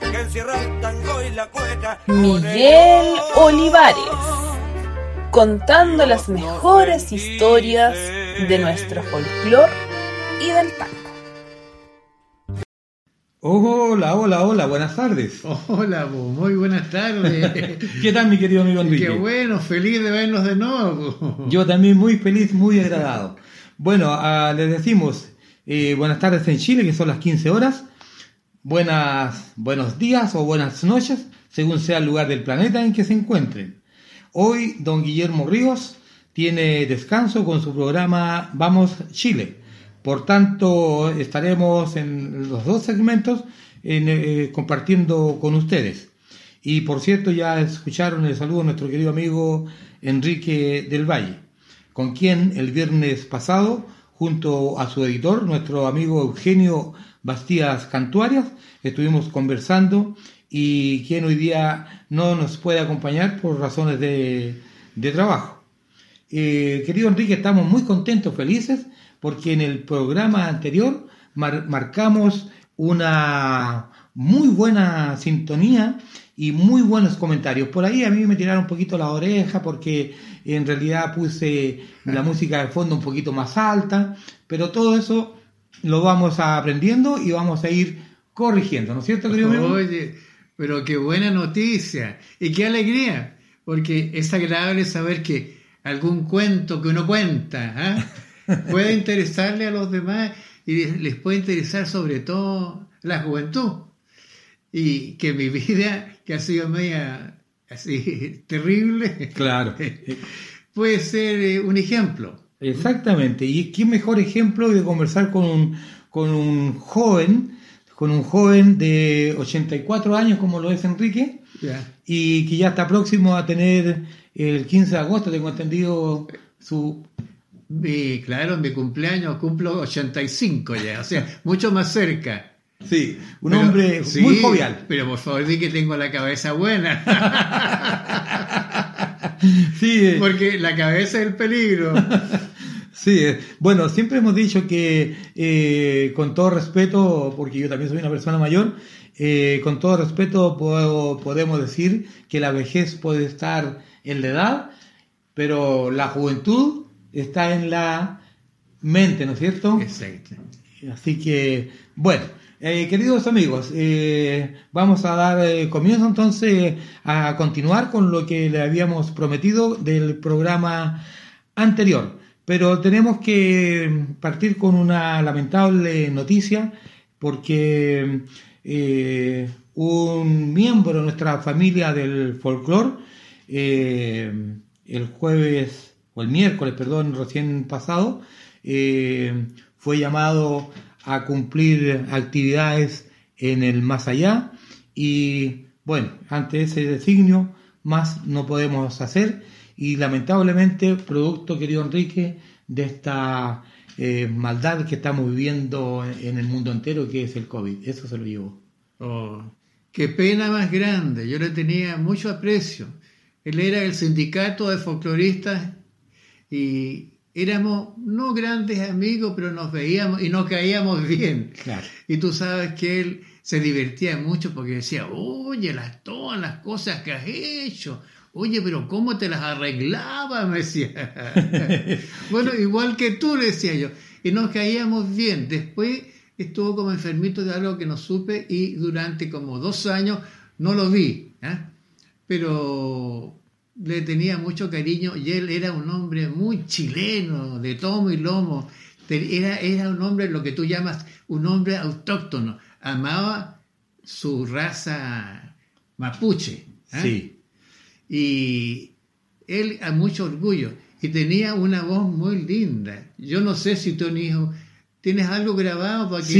que encierra el tango y la cueca. Miguel Olivares, contando las mejores historias de nuestro folclor y del tango. Hola, hola, hola, buenas tardes. Hola, po, muy buenas tardes. ¿Qué tal, mi querido amigo Enrique? Qué bueno, feliz de vernos de nuevo. po. Yo también muy feliz, muy agradado. Bueno, ah, les decimos eh, buenas tardes en Chile, que son las 15 horas. Buenas, buenos días o buenas noches, según sea el lugar del planeta en que se encuentren. Hoy, don Guillermo Ríos tiene descanso con su programa Vamos Chile. Por tanto, estaremos en los dos segmentos en, eh, compartiendo con ustedes. Y por cierto, ya escucharon el saludo de nuestro querido amigo Enrique del Valle, con quien el viernes pasado, junto a su editor, nuestro amigo Eugenio Bastías Cantuarias, estuvimos conversando y quien hoy día no nos puede acompañar por razones de, de trabajo. Eh, querido Enrique, estamos muy contentos, felices, porque en el programa anterior mar- marcamos una muy buena sintonía y muy buenos comentarios. Por ahí a mí me tiraron un poquito la oreja porque en realidad puse la música de fondo un poquito más alta, pero todo eso lo vamos aprendiendo y vamos a ir corrigiendo, ¿no es cierto, querido? Oye, pero qué buena noticia y qué alegría, porque es agradable saber que algún cuento que uno cuenta ¿ah? puede interesarle a los demás y les puede interesar sobre todo la juventud. Y que mi vida, que ha sido media así terrible, Claro. puede ser eh, un ejemplo. Exactamente, y qué mejor ejemplo de conversar con un, con un joven, con un joven de 84 años como lo es Enrique, y que ya está próximo a tener el 15 de agosto, tengo entendido, su... Claro, mi cumpleaños cumplo 85 ya, o sea, mucho más cerca. Sí, un Pero- hombre sí, muy jovial. Pero por favor, di que tengo la cabeza buena. Sí, eh, Porque la cabeza es el peligro. Sí, eh, bueno, siempre hemos dicho que eh, con todo respeto, porque yo también soy una persona mayor, eh, con todo respeto puedo- podemos decir que la vejez puede estar en la edad, pero la juventud está en la mente, ¿no es cierto? Exacto. Así que, bueno, eh, queridos amigos, eh, vamos a dar eh, comienzo entonces a continuar con lo que le habíamos prometido del programa anterior. Pero tenemos que partir con una lamentable noticia porque un miembro de nuestra familia del folclore, el jueves, o el miércoles, perdón, recién pasado, fue llamado a cumplir actividades en el más allá y bueno, ante ese designio más no podemos hacer y lamentablemente producto, querido Enrique, de esta eh, maldad que estamos viviendo en el mundo entero que es el COVID. Eso se lo llevó. Oh, qué pena más grande. Yo le tenía mucho aprecio. Él era el sindicato de folcloristas y éramos no grandes amigos, pero nos veíamos y nos caíamos bien. Claro. Y tú sabes que él se divertía mucho porque decía, oye, las, todas las cosas que has hecho. Oye, pero ¿cómo te las arreglaba? Me decía. bueno, igual que tú, le decía yo. Y nos caíamos bien. Después estuvo como enfermito de algo que no supe y durante como dos años no lo vi. ¿ah? Pero le tenía mucho cariño y él era un hombre muy chileno, de tomo y lomo. Era, era un hombre, lo que tú llamas un hombre autóctono. Amaba su raza mapuche. ¿ah? Sí. Y él a mucho orgullo. Y tenía una voz muy linda. Yo no sé si tú, hijo, tienes algo grabado para que...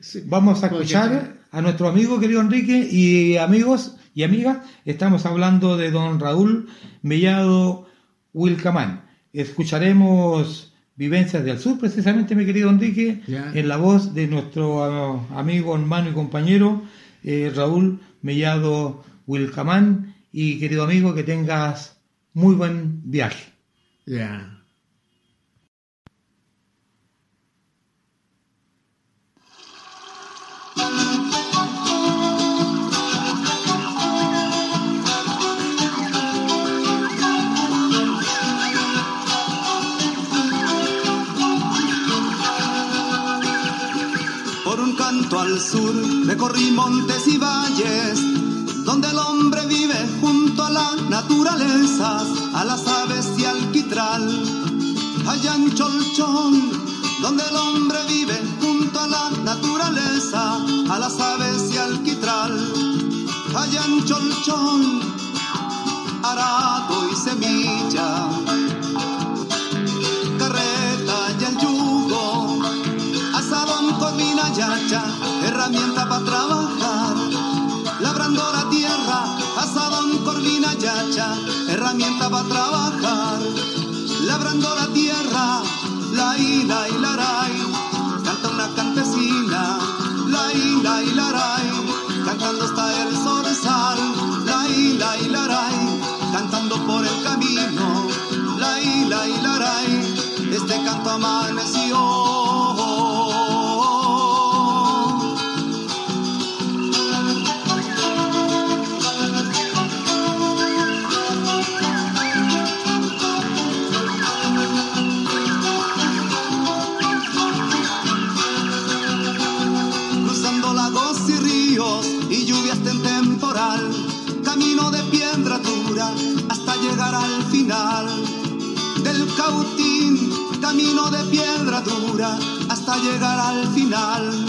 Sí. Vamos a escuchar a nuestro amigo querido Enrique y amigos, y amigas, estamos hablando de don Raúl Mellado Wilcamán. Escucharemos Vivencias del Sur, precisamente, mi querido Enrique, en la voz de nuestro ah, amigo, hermano y compañero eh, Raúl Mellado Wilcamán. Y querido amigo, que tengas muy buen viaje. Al sur recorrí montes y valles, donde el hombre vive junto a la naturaleza, a las aves y al quitral. Allá en Cholchón, donde el hombre vive junto a la naturaleza, a las aves y al quitral. Allá en Cholchón, arado y semilla, yacha, herramienta para trabajar. Labrando la tierra, asadón, corvina, yacha, herramienta para trabajar. Labrando la tierra, la ila y la ray, canta una campesina, la ila y la ray, cantando está el zorzal, la ila y la ray, cantando por el camino, la ila y la ray, este canto amaneció. De piedra dura hasta llegar al final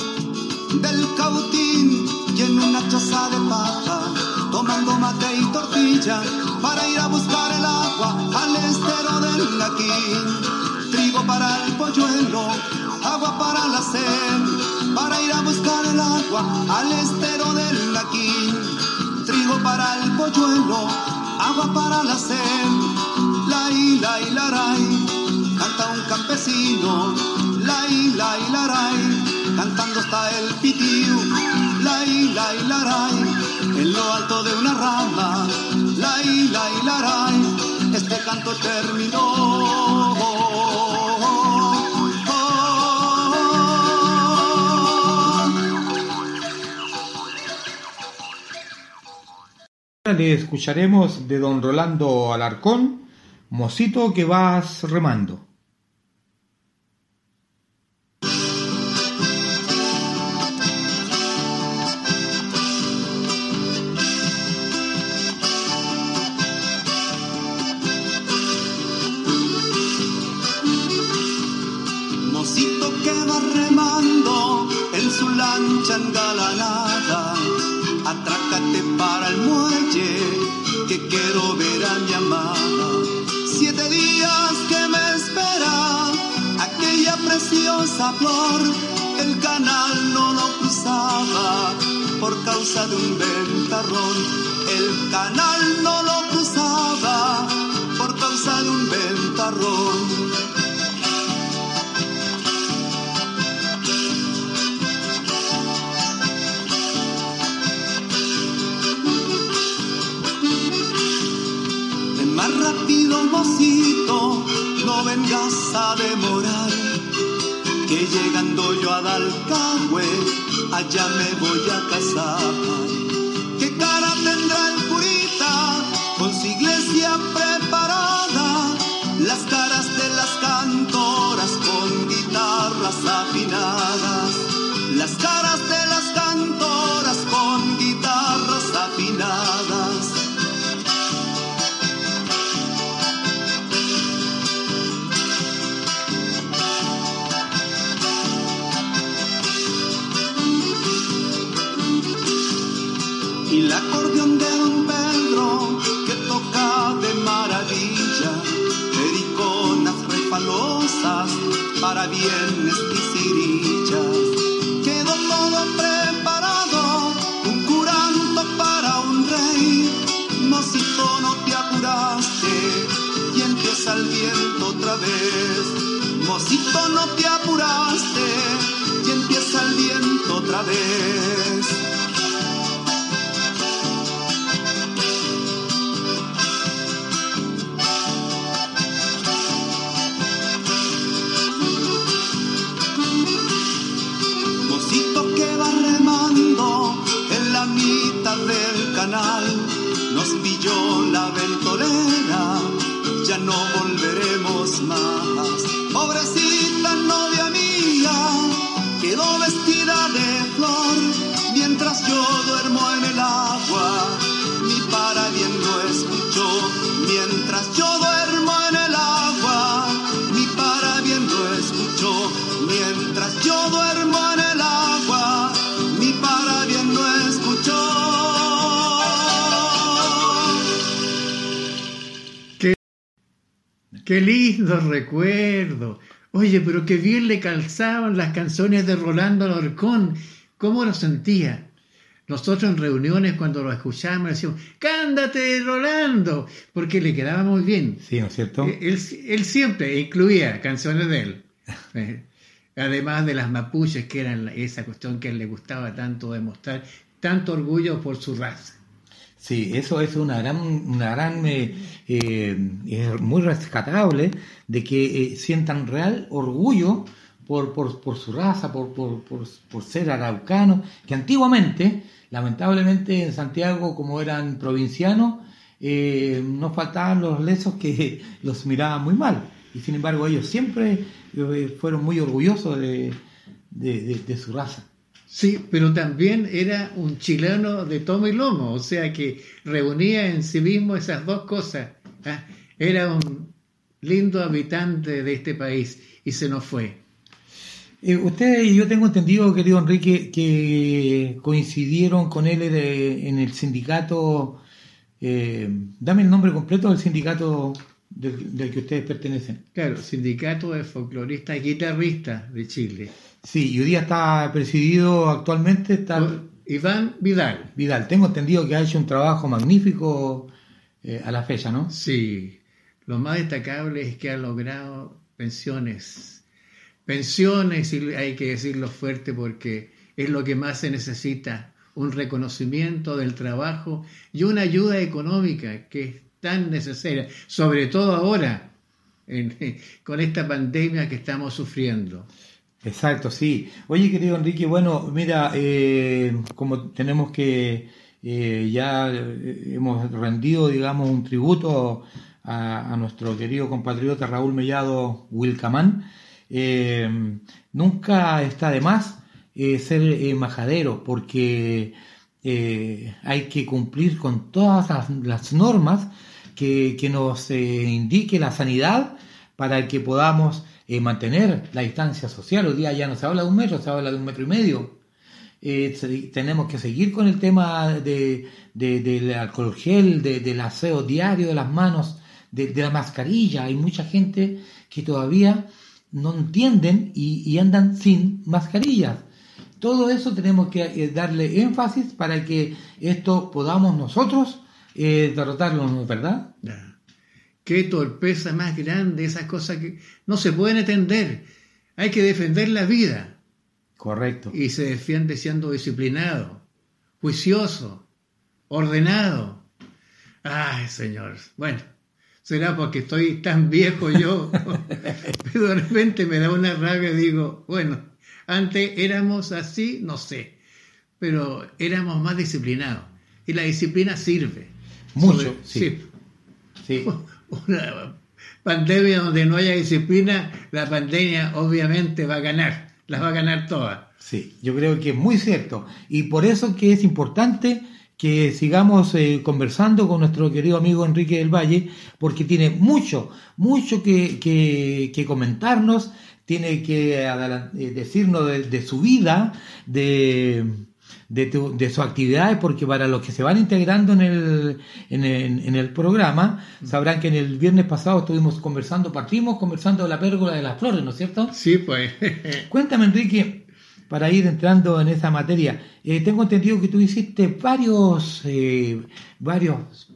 del cautín y en una choza de paja, tomando mate y tortilla para ir a buscar el agua al estero del laquín, trigo para el polluelo, agua para la sed, para ir a buscar el agua al estero del laquín, trigo para el polluelo, agua para la sed, la ila y la ray, canta un campesino, la ila y la ray, cantando está el pitiu, la ila y la ray, en lo alto de una rama, la ila y la ray, este canto terminó. Le escucharemos de don Rolando Alarcón, Mosito que vas remando. Lancha engalanada, atrácate para el muelle, que quiero ver a mi amada. Siete días que me espera aquella preciosa flor, el canal no lo cruzaba por causa de un ventarrón. El canal no lo cruzaba por causa de un ventarrón. Rápido, mocito, no vengas a demorar. Que llegando yo a Dalcahue, allá me voy a casar. ¿Qué cara tendrá el curita con su iglesia preparada? Mocito, no te apuraste y empieza el viento otra vez. Qué lindo recuerdo. Oye, pero qué bien le calzaban las canciones de Rolando Alarcón. ¿Cómo lo sentía? Nosotros en reuniones cuando lo escuchábamos decíamos, cándate Rolando, porque le quedaba muy bien. Sí, ¿no es cierto? Eh, Él, él siempre incluía canciones de él. Eh, Además de las mapuches, que eran esa cuestión que a él le gustaba tanto demostrar, tanto orgullo por su raza. Sí, eso es una gran, una gran, eh, eh, muy rescatable de que eh, sientan real orgullo por, por, por su raza, por, por, ser araucanos, que antiguamente, lamentablemente en Santiago, como eran provincianos, nos faltaban los lesos que los miraban muy mal. Y sin embargo ellos siempre fueron muy orgullosos de- de su raza. Sí, pero también era un chileno de tomo y lomo, o sea que reunía en sí mismo esas dos cosas. ¿ah? Era un lindo habitante de este país y se nos fue. Eh, usted y yo tengo entendido, querido Enrique, que coincidieron con él de- en el sindicato. eh, dame el nombre completo del sindicato del, del que ustedes pertenecen. Claro, Sindicato de Folcloristas y Guitarristas de Chile. Sí, y hoy día está presidido actualmente, está Iván Vidal. Vidal. Tengo entendido que ha hecho un trabajo magnífico eh, a la fecha, ¿no? Sí, lo más destacable es que ha logrado pensiones. Pensiones, y hay que decirlo fuerte porque es lo que más se necesita, un reconocimiento del trabajo y una ayuda económica que es tan necesaria, sobre todo ahora, en- con esta pandemia que estamos sufriendo. Exacto, sí. Oye, querido Enrique, bueno, mira, eh, como tenemos que, eh, ya eh, hemos rendido, digamos, un tributo a, nuestro querido compatriota Raúl Mellado Wilcamán, nunca está de más ser majadero, porque hay que cumplir con todas las, las normas que, que nos indique la sanidad para que podamos eh, mantener la distancia social. Hoy día ya no se habla de un metro, se habla de un metro y medio. Eh, tenemos que seguir con el tema de, de- del alcohol gel, de- del aseo diario de las manos, de, la mascarilla. Hay mucha gente que todavía no entienden y, andan sin mascarillas. Todo eso tenemos que eh, darle énfasis para que esto podamos nosotros derrotarlo, ¿no es verdad? Qué torpeza más grande, esas cosas que no se pueden entender. Hay que defender la vida. Correcto. y se defiende siendo disciplinado, juicioso, ordenado. Ay, señor. Bueno, será porque estoy tan viejo yo, pero de repente me da una rabia y digo, bueno, antes éramos así, no sé, pero éramos más disciplinados. Y la disciplina sirve. Mucho, sí. sí. Sí. Una pandemia donde no haya disciplina, la pandemia obviamente va a ganar, las va a ganar todas. Sí, yo creo que es muy cierto. Y por eso que es importante que sigamos eh, conversando con nuestro querido amigo Enrique del Valle, porque tiene mucho, mucho que, que- comentarnos, tiene que eh, decirnos de, de su vida, de, de, tu- de sus actividades, porque para los que se van integrando en el, en el, en el programa, sabrán que en el viernes pasado estuvimos conversando, partimos conversando de la pérgola de las flores, ¿no es cierto? Sí, pues. Cuéntame, Enrique, para ir entrando en esa materia. eh, tengo entendido que tú hiciste varios, eh, varios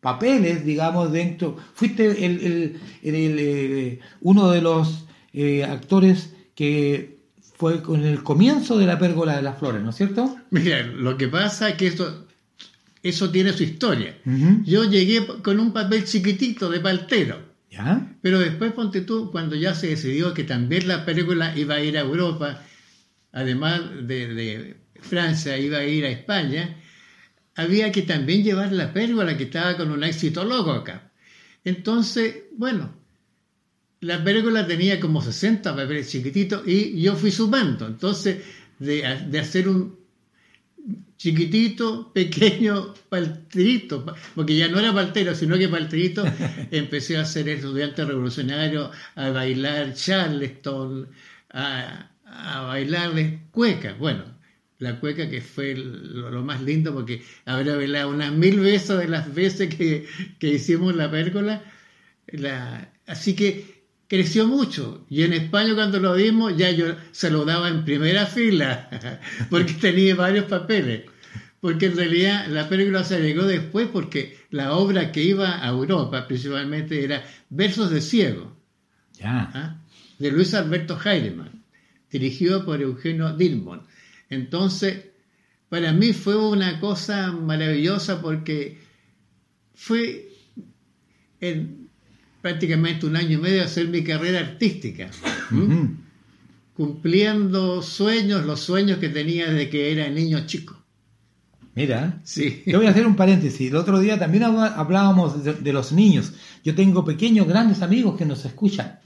papeles, digamos, dentro. Fuiste el, el- el- el, eh, uno de los eh, actores que fue con el comienzo de la pérgola de las flores, ¿no es cierto? Mira, lo que pasa es que eso, eso tiene su historia. Yo llegué con un papel chiquitito de paltero, ¿Ya? pero después ponte tú, cuando ya se decidió que también la película iba a ir a Europa, además de, de Francia, iba a ir a España, había que también llevar la pérgola que estaba con un éxito loco acá. Entonces, bueno, la pérgola tenía como 60 papeles chiquititos y yo fui sumando. Entonces, de, de hacer un chiquitito, pequeño palterito, pa- porque ya no era paltero, sino que palterito, empecé a ser estudiante revolucionario, a bailar charleston, a, a bailarles cueca. Bueno, la cueca que fue lo, lo más lindo porque habrá bailado unas mil veces de las veces que, que hicimos la pérgola. La, así que creció mucho. Y en España cuando lo vimos ya yo se lo daba en primera fila, porque tenía varios papeles. Porque en realidad la película se llegó después porque la obra que iba a Europa principalmente era Versos de Ciego. ¿ah? de Luis Alberto Heidemann, dirigido por Eugenio Dilmon. Entonces, para mí fue una cosa maravillosa porque fue en prácticamente un año y medio hacer mi carrera artística, cumpliendo sueños, los sueños que tenía desde que era niño chico. Mira. Sí. Yo voy a hacer un paréntesis. El otro día también hablábamos de, de los niños. Yo tengo pequeños, grandes amigos que nos escuchan.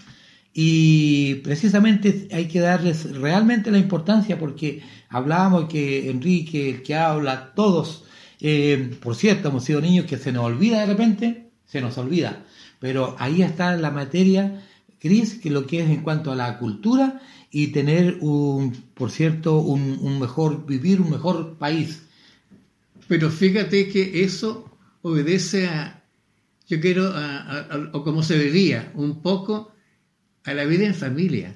Y precisamente hay que darles realmente la importancia porque hablábamos que Enrique, el que habla, todos, eh, por cierto, hemos sido niños que se nos olvida de repente, se nos olvida. Pero ahí está la materia, Cris, que lo que es en cuanto a la cultura y tener un, por cierto, un, un mejor, vivir un mejor país. Pero fíjate que eso obedece a, yo quiero, a- a- a- o como se vería, un poco a la vida en familia.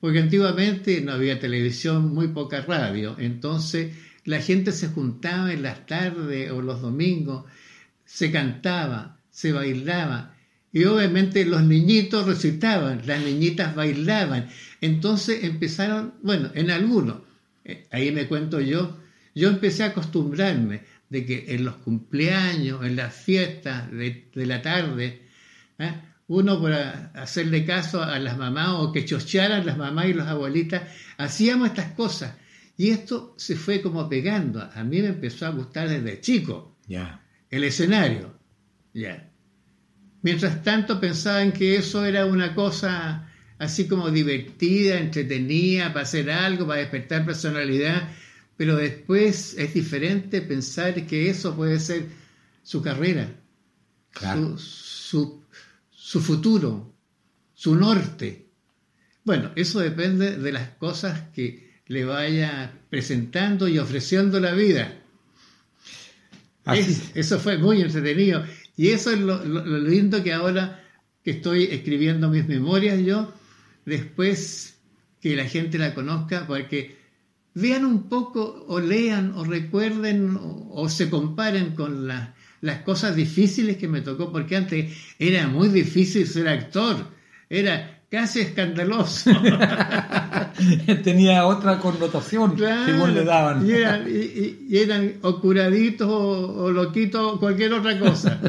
Porque antiguamente no había televisión, muy poca radio. Entonces la gente se juntaba en las tardes o los domingos, se cantaba, se bailaba. Y obviamente los niñitos recitaban, las niñitas bailaban. Entonces empezaron, bueno, en algunos, eh, ahí me cuento yo, yo empecé a acostumbrarme de que en los cumpleaños, en las fiestas de, de la tarde, ¿eh? uno por a- hacerle caso a las mamás o que chochearan las mamás y las abuelitas, hacíamos estas cosas. Y esto se fue como pegando. A mí me empezó a gustar desde chico Ya. el escenario. Ya. Mientras tanto pensaban que eso era una cosa así como divertida, entretenida, para hacer algo, para despertar personalidad, pero después es diferente pensar que eso puede ser su carrera, Claro. su, su, su futuro, su norte. Bueno, eso depende de las cosas que le vaya presentando y ofreciendo la vida. Es- eso fue muy entretenido. Y eso es lo, lo- lo lindo que ahora que estoy escribiendo mis memorias yo, después que la gente la conozca, porque vean un poco o lean o recuerden o, o se comparen con la- las cosas difíciles que me tocó, porque antes era muy difícil ser actor, era casi escandaloso. tenía otra connotación Claro, según le daban. Y eran, y- y- eran o curaditos o, o loquitos o cualquier otra cosa.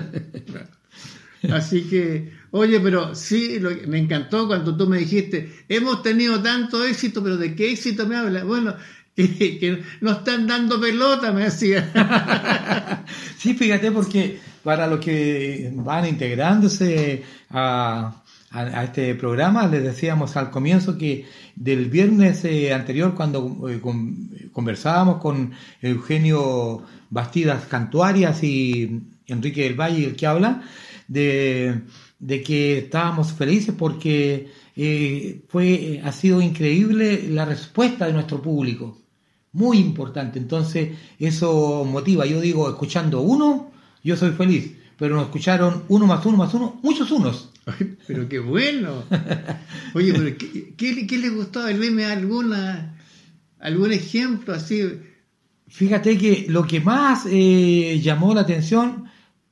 Así que, oye, pero sí, lo me encantó cuando tú me dijiste, hemos tenido tanto éxito, pero ¿de qué éxito me hablas? Bueno, que, que nos están dando pelota, me decía. Sí, fíjate, porque para los que van integrándose a, a- este programa, les decíamos al comienzo que del viernes eh, anterior, cuando eh, con- conversábamos con Eugenio Bastidas Cantuarias y Enrique del Valle, el que habla, de, de que estábamos felices porque eh, fue, ha sido increíble la respuesta de nuestro público muy importante. Entonces, eso motiva. Yo digo, escuchando uno, yo soy feliz. Pero nos escucharon uno más uno más uno, muchos unos. Ay, pero qué bueno. Oye, pero ¿qué, qué, qué le gustó? Dime alguna, algún ejemplo así. Fíjate que lo que más eh, llamó la atención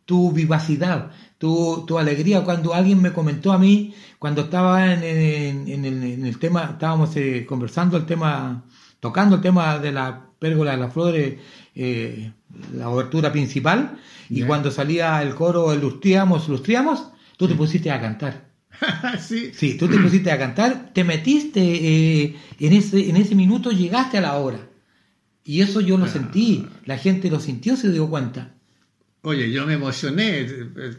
tu vivacidad, tu, tu alegría. Cuando alguien me comentó a mí, cuando estaba en, en- en el, en el tema, estábamos eh, conversando el tema, tocando el tema de la pérgola de las flores, eh, la obertura principal, y cuando salía el coro, lustriamos, lustriamos, tú te pusiste a cantar. sí. Sí, tú te pusiste a cantar, te metiste eh, en, ese, en ese minuto, llegaste a la hora. Y eso yo lo sentí, la gente lo sintió, se dio cuenta. Oye, yo me emocioné. eh, eh,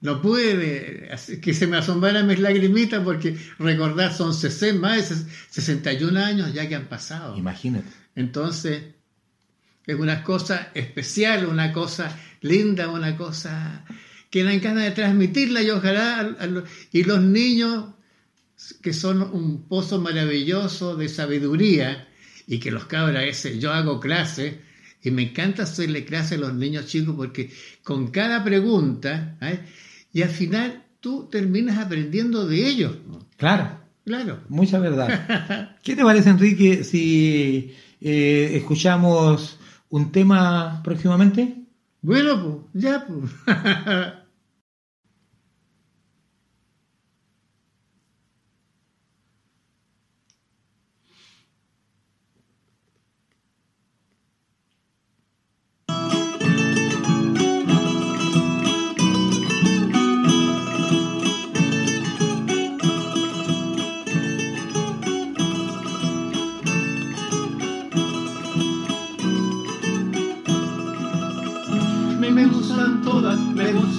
No pude que se me asombraran mis lagrimitas porque recordar son 60, más de ses- 61 años ya que han pasado. Imagínate. Entonces, es una cosa especial, una cosa linda, una cosa que dan ganas de transmitirla y ojalá, a- a lo- y los niños que son un pozo maravilloso de sabiduría y que los cabras ese, yo hago clase y me encanta hacerle clase a los niños chicos porque con cada pregunta, ¿eh? y al final tú terminas aprendiendo de ellos. Claro, Claro. mucha verdad. ¿Qué te parece, Enrique, si eh, escuchamos un tema próximamente? Bueno, pues, ya, pues.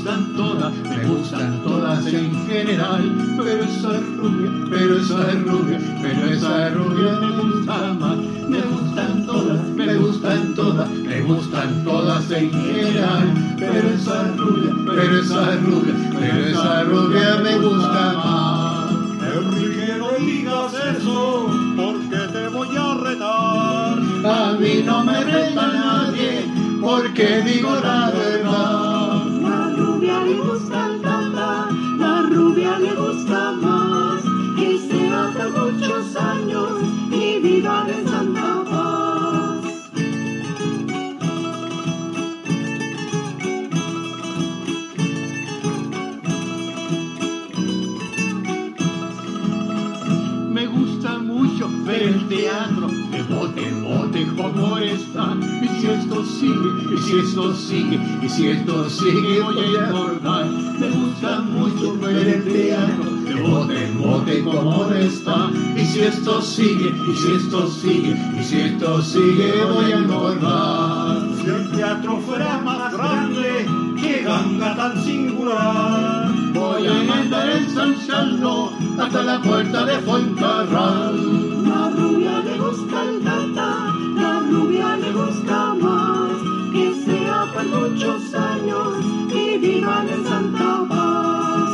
gustan todas, me gustan todas en general. Pero esa rubia, pero esa rubia, pero esa rubia me gusta más. Me gustan todas, me gustan todas, me gustan todas en general. Pero esa rubia, pero esa rubia, pero esa rubia me gusta más. Enrique, no digas eso, porque te voy a retar. A mí no me reta nadie, porque digo la como está. Y si esto sigue, y si esto sigue, y si esto sigue, voy a engordar. Me gusta mucho ver el teatro de bote en bote como está. Y si esto sigue, y si esto sigue, y si esto sigue, voy a engordar. Si el teatro fuera más grande, qué ganga tan singular. Voy a mandar ensanchando hasta la puerta de Fuencarral. La rubia le gusta el Santa Paz.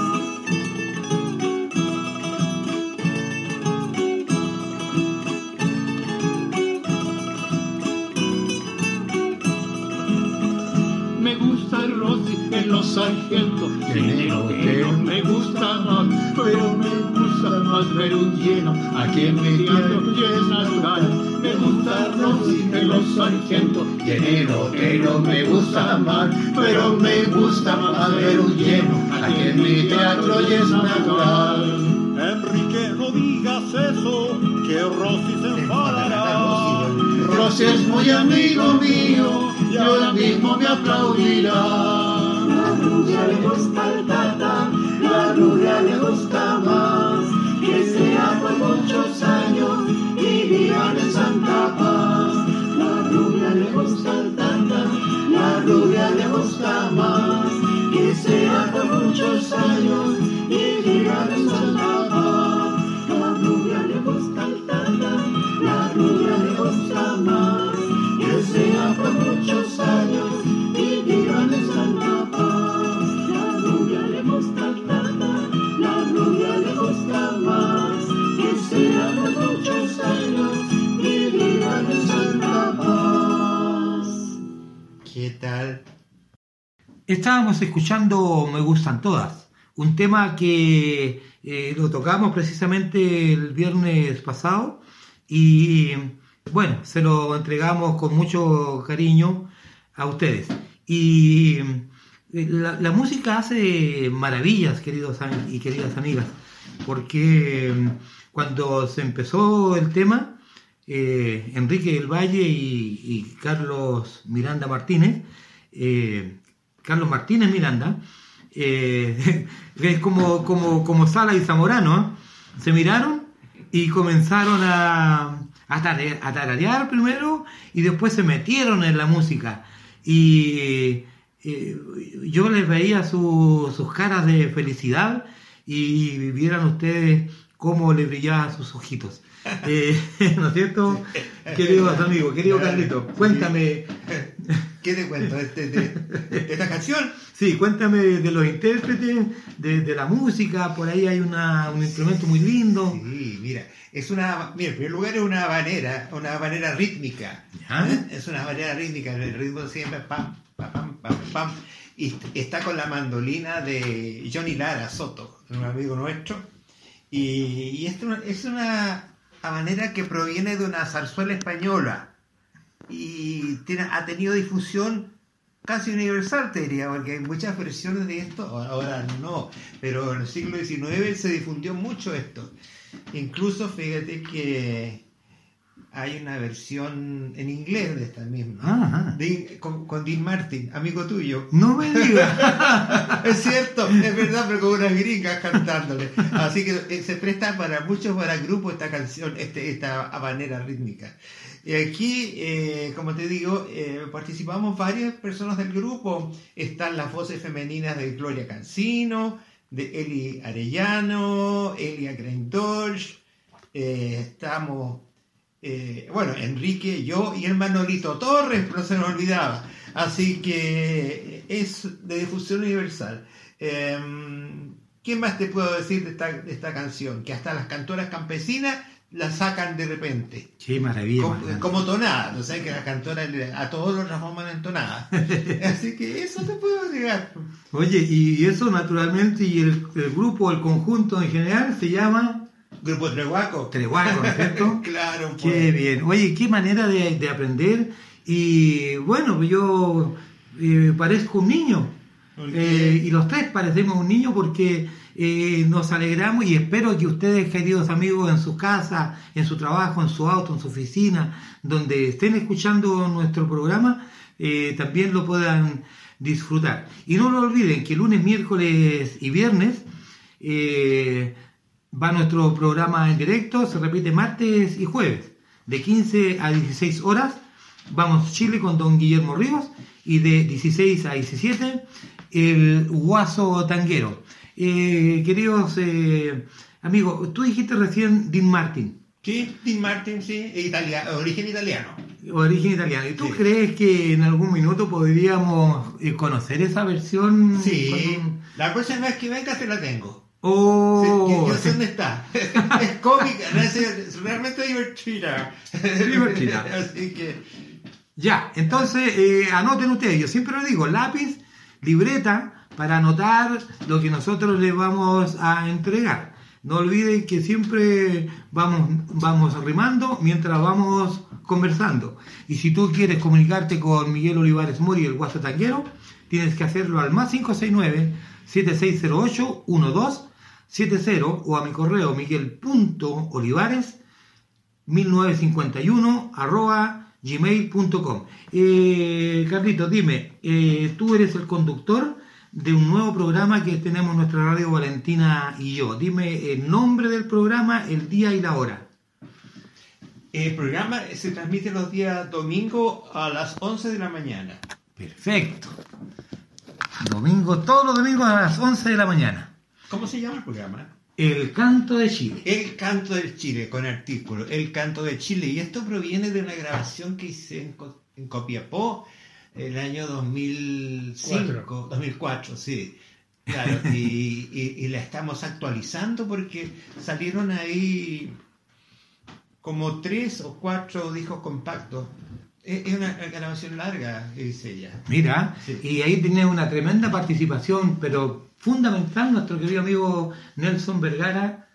Me gusta Rosy en los sargentos, en el hotel me gusta más, pero me gusta más ver un lleno aquí en mi teatro y es natural. Me gusta Rosy en los sargentos, y en el hotel me gusta más, pero me gusta más ver un lleno aquí en mi teatro y es natural. Enrique, no digas eso, que Rosy se enfadará. Rosy es muy amigo mío y ahora mismo me aplaudirá. La rubia le gusta el tata, la rubia le gusta muchos años y vivan en Santa Paz. La rubia le gusta el tata, la rubia le gusta más. Que sea por muchos años y vivan en Santa Paz. Estábamos escuchando Me gustan todas, un tema que eh, lo tocamos precisamente el viernes pasado y bueno, se lo entregamos con mucho cariño a ustedes. Y eh, la, la música hace maravillas, queridos y queridas amigas, porque mm, cuando se empezó el tema, eh, Enrique del Valle y, Carlos Miranda Martínez, eh, Carlos Martínez Miranda, eh, es como, como, como Sala y Zamorano, ¿eh? se miraron y comenzaron a, a, tare- a tararear primero y después se metieron en la música. Y yo les veía su- sus caras de felicidad y vieran ustedes cómo les brillaban sus ojitos. Eh, ¿No es cierto? Queridos amigos, querido Carlito, cuéntame, ¿Qué te cuento de, este- de- de esta canción? sí, cuéntame de los intérpretes, de, de la música, por ahí hay una, un instrumento muy lindo. Sí, mira, es una, mira, en primer lugar es una habanera, una habanera rítmica. ¿eh? Es una habanera rítmica, el ritmo siempre pam, pam, pam, pam, pam. Y está con la mandolina de Johnny Lara Soto, un amigo nuestro. Y, y esto es una habanera que proviene de una zarzuela española. Y ha tenido difusión casi universal, te diría, porque hay muchas versiones de esto, ahora no, pero en el siglo XIX se difundió mucho esto. Incluso fíjate que hay una versión en inglés de esta misma, Ajá. de- con, con Dean Martin, amigo tuyo. No me digas. Es cierto, es verdad, pero con unas gringas cantándole. Así que eh, se presta para muchos, para grupos esta canción, este, esta habanera rítmica. Y aquí, eh, como te digo, eh, participamos varias personas del grupo. Están las voces femeninas de Gloria Cancino, de Eli Arellano, Elia Grendolch. eh, estamos, eh, bueno, Enrique, yo y el Manolito Torres, no se nos olvidaba. Así que es de difusión universal. Eh, ¿Qué más te puedo decir de esta, de esta canción? Que hasta las cantoras campesinas la sacan de repente. Qué maravilla. Como, tonada, ¿no sabes que las cantoras a todos los transforman en tonada? Así que eso te puedo llegar. Oye, y eso naturalmente, y el, el grupo, el conjunto en general, se llama Grupo Trehuaco. Trehuaco, ¿no es cierto? claro, Qué pues. bien. Oye, qué manera de, de aprender. Y bueno, yo eh, parezco un niño. ¿Por Eh, qué? y los tres parecemos un niño porque eh, nos alegramos y espero que ustedes, queridos amigos, en su casa, en su trabajo, en su auto, en su oficina, donde estén escuchando nuestro programa, también lo puedan disfrutar. Y no lo olviden que lunes, miércoles y viernes eh, va nuestro programa en directo, se repite martes y jueves, de 15 a 16 horas. Vamos Chile con don Guillermo Ríos y de 16 a 17 el Guaso Tanguero. Eh, queridos eh, amigos, tú dijiste recién Dean Martin, Sí, Dean Martin, sí, italia- origen italiano. origen italiano. ¿Y tú Sí. crees que en algún minuto podríamos eh, conocer esa versión? Sí, con- la próxima vez que venga te la tengo. Oh, Sí, yo, yo sé dónde está. es cómica, no es, realmente divertida. Divertida. Así que, Ya, entonces eh, anoten ustedes, yo siempre lo digo, lápiz, libreta, para anotar lo que nosotros les vamos a entregar. No olviden que siempre vamos, vamos rimando mientras vamos conversando. Y si tú quieres comunicarte con Miguel Olivares Mori, el Guaso Tanguero, tienes que hacerlo al más 569-7608-1270 o a mi correo miguel.olivares 1951 arroba gmail.com eh, Carlito, dime, eh, tú eres el conductor de un nuevo programa que tenemos en nuestra radio Valentina y yo. Dime el nombre del programa, el día y la hora. el programa se transmite los días domingo a las 11 de la mañana. Perfecto. Domingo, todos los domingos a las 11 de la mañana. ¿Cómo se llama el programa? El canto de Chile. El canto del Chile, con artículo. El canto de Chile. Y esto proviene de una grabación que hice en, en Copiapó el año 2005, 2004, sí. Claro, y, y- y la estamos actualizando porque salieron ahí como tres o cuatro discos compactos. Es una grabación larga, dice ella. Mira, Sí. y ahí tiene una tremenda participación, pero fundamental, nuestro querido amigo Nelson Vergara.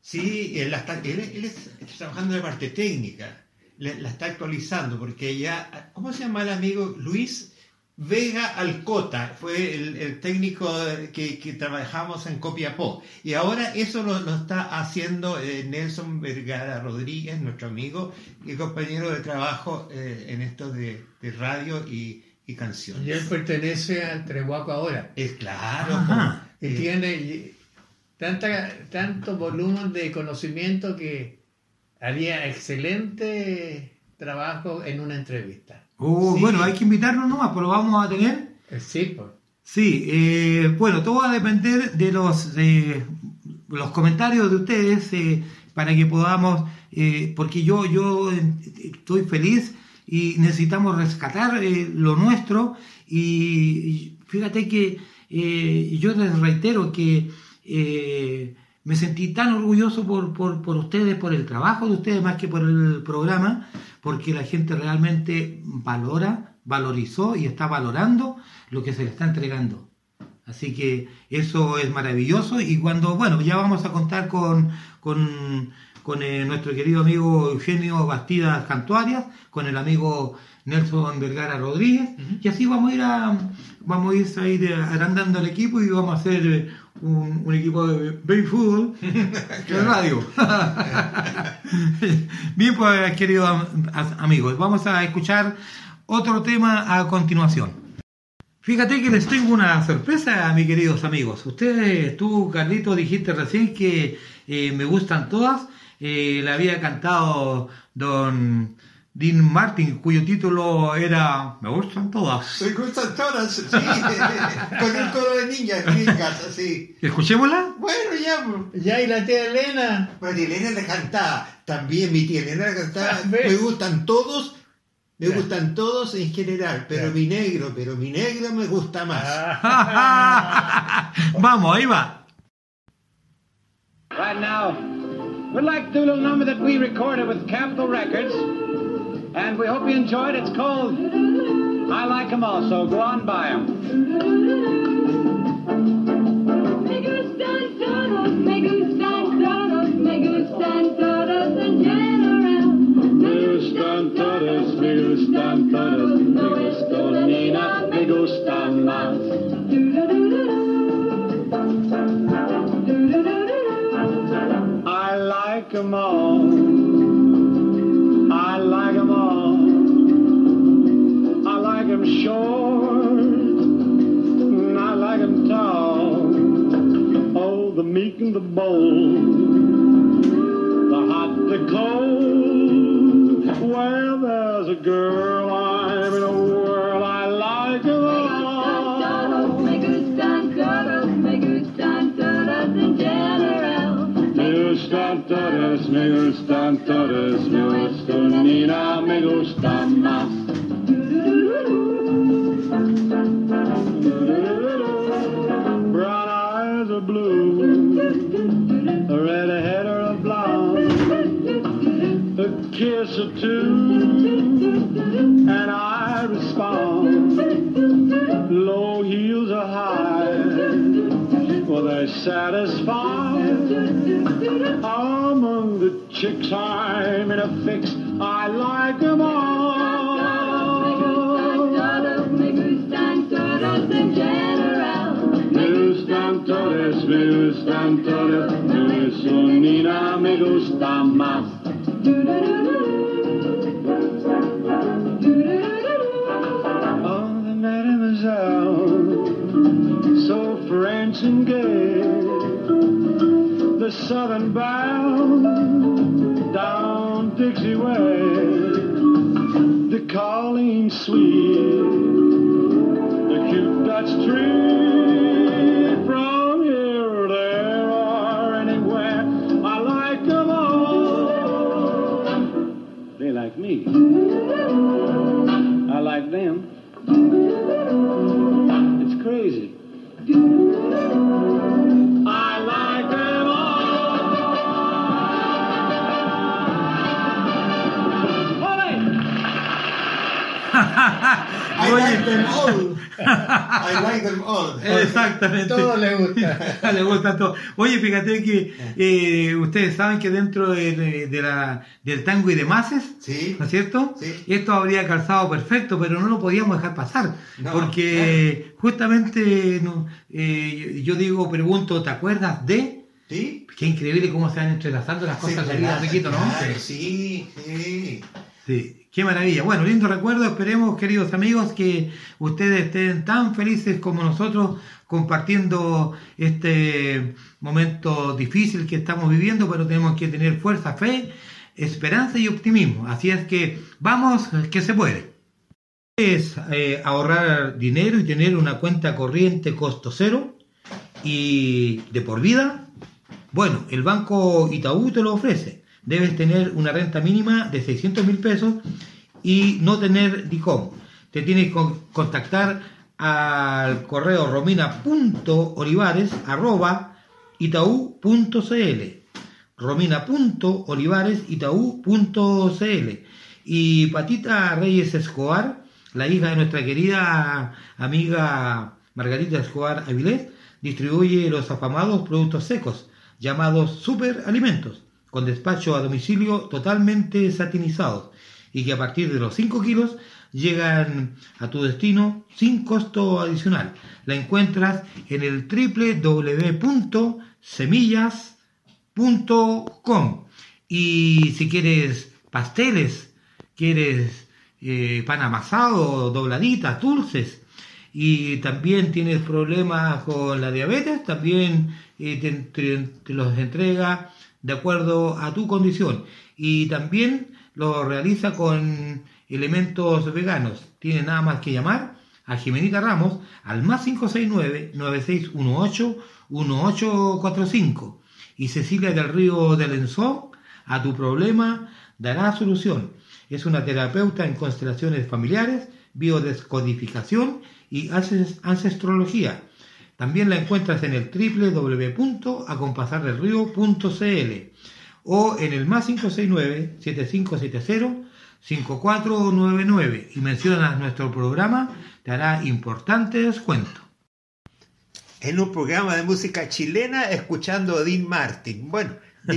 Sí, él, está, él, él está trabajando en la parte técnica, la, la está actualizando, porque ya, ¿cómo se llama el amigo? Luis Vega Alcota fue el, el técnico que, que, trabajamos en Copiapó. Y ahora eso lo, lo está haciendo eh, Nelson Vergara Rodríguez, nuestro amigo y compañero de trabajo eh, en esto de, de radio y, y, canciones. Y él pertenece al Trehuaco ahora. Es claro. Ajá. Y eh, tiene tanta, tanto volumen de conocimiento que haría excelente trabajo en una entrevista. Sí. Bueno, hay que invitarnos nomás, pero lo vamos a tener. Sí, pues. Sí, eh, bueno, todo va a depender de los, de los comentarios de ustedes eh, para que podamos, eh, porque yo, yo estoy feliz y necesitamos rescatar eh, lo nuestro y fíjate que yo les reitero que me sentí tan orgulloso por, por, por ustedes, por el trabajo de ustedes más que por el programa, porque la gente realmente valora, valorizó y está valorando lo que se le está entregando. Así que eso es maravilloso y cuando, bueno, ya vamos a contar con, con, con eh, nuestro querido amigo Eugenio Bastidas Cantuarias, con el amigo Nelson Vergara Rodríguez, uh -huh. y así vamos a ir a, vamos a ir agrandando el equipo y vamos a hacer un, un equipo de baby fútbol de radio. Bien, pues queridos amigos, vamos a escuchar otro tema a continuación. Fíjate que les tengo una sorpresa, mis queridos amigos. Ustedes, tú, Carlito, dijiste recién que eh, me gustan todas. Eh, le había cantado don Dean Martin, cuyo título era Me gustan todas. Me gustan todas, sí. Con un coro de niñas gringas, así. ¿Escuchémosla? Bueno, ya. Ya, y la tía Elena. Pues Elena le cantaba. También mi tía Elena le cantaba. Me gustan todos. Me yeah. gustan todos en general, pero yeah. mi negro, pero mi negro me gusta más. Vamos, ahí va. Right now, we'd like to do a little number that we recorded with Capitol Records. And we hope you enjoyed. it. It's called I Like 'em All, so go on by 'em. Me gustan todos, me gustan todos, me gustan todos en general. Me gustan todos, me gustan todos, me gustan Nina, me gustan más. I like 'em all. I like 'em short. And I like 'em tall. Oh, the meek and the bold. The hot, the cold. Well, there's a girl I'm in a world I like 'em all. Gustan todas, me gustan todas, me gustan Nina, me gusta más. Brown eyes are blue, a red head or a blonde, a kiss or two, and I respond. Low heels are high, well they satisfy. Among the chicks I'm in a fix, I like 'em all. Nina, me gusta más. Oh, the mademoiselle, so French and gay, the southern bound down Dixie way, the calling sweet, Exactamente. Todo le gusta. Le gusta todo. Oye, fíjate que eh, ustedes saben que dentro de, de la, del tango y de mases, Sí. ¿no es cierto? Sí. Esto habría calzado perfecto, pero no lo podíamos dejar pasar. No, porque justamente no, eh, yo digo, pregunto, ¿te acuerdas de? ¿Sí? Qué increíble cómo se van entrelazando las cosas de vida, Riquito, ¿no? Claro, Sí, sí. Sí, qué maravilla. Bueno, lindo recuerdo. Esperemos, queridos amigos, que ustedes estén tan felices como nosotros compartiendo este momento difícil que estamos viviendo, pero tenemos que tener fuerza, fe, esperanza y optimismo. Así es que vamos, que se puede. Es eh, ahorrar dinero y tener una cuenta corriente costo cero y de por vida. Bueno, el banco Itaú te lo ofrece. Debes tener una renta mínima de 600 mil pesos y no tener DICOM. Te tienes que con- contactar al correo romina.olivares arroba itaú.cl romina.olivares itaú.cl y Patita Reyes Escobar, la hija de nuestra querida amiga Margarita Escobar Avilés, distribuye los afamados productos secos llamados superalimentos con despacho a domicilio totalmente satinizados y que a partir de los 5 kilos llegan a tu destino sin costo adicional. La encuentras en el www.semillas.com y si quieres pasteles, quieres eh, pan amasado, dobladitas, dulces y también tienes problemas con la diabetes, también eh, te, los entrega de acuerdo a tu condición y también lo realiza con elementos veganos. Tiene nada más que llamar a Jimenita Ramos al más 569-9618-1845 y Cecilia del Río del Enzó a tu problema dará solución. Es una terapeuta en constelaciones familiares, biodescodificación y ances- ancestrología. También la encuentras en el www.acompasardelrío.cl o en el más 569-7570-5499 y mencionas nuestro programa, te hará importante descuento. En un programa de música chilena escuchando a Dean Martin. Bueno,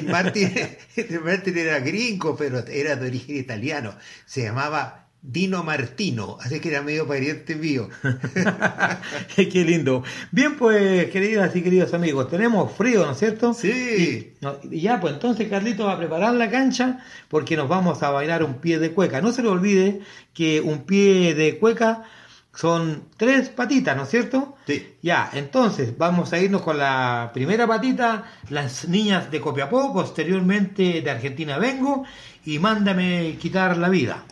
Martin, Dean Martin era gringo, pero era de origen italiano. Se llamaba Dino Martino, así que era medio pariente mío. Qué lindo. Bien, pues, queridas y queridos amigos, tenemos frío, ¿no es cierto? Sí. Y, no, y ya, pues entonces Carlito va a preparar la cancha porque nos vamos a bailar un pie de cueca. No se le olvide que un pie de cueca son tres patitas, ¿no es cierto? Sí. Ya, entonces vamos a irnos con la primera patita, las niñas de Copiapó, posteriormente de Argentina vengo y mándame quitar la vida.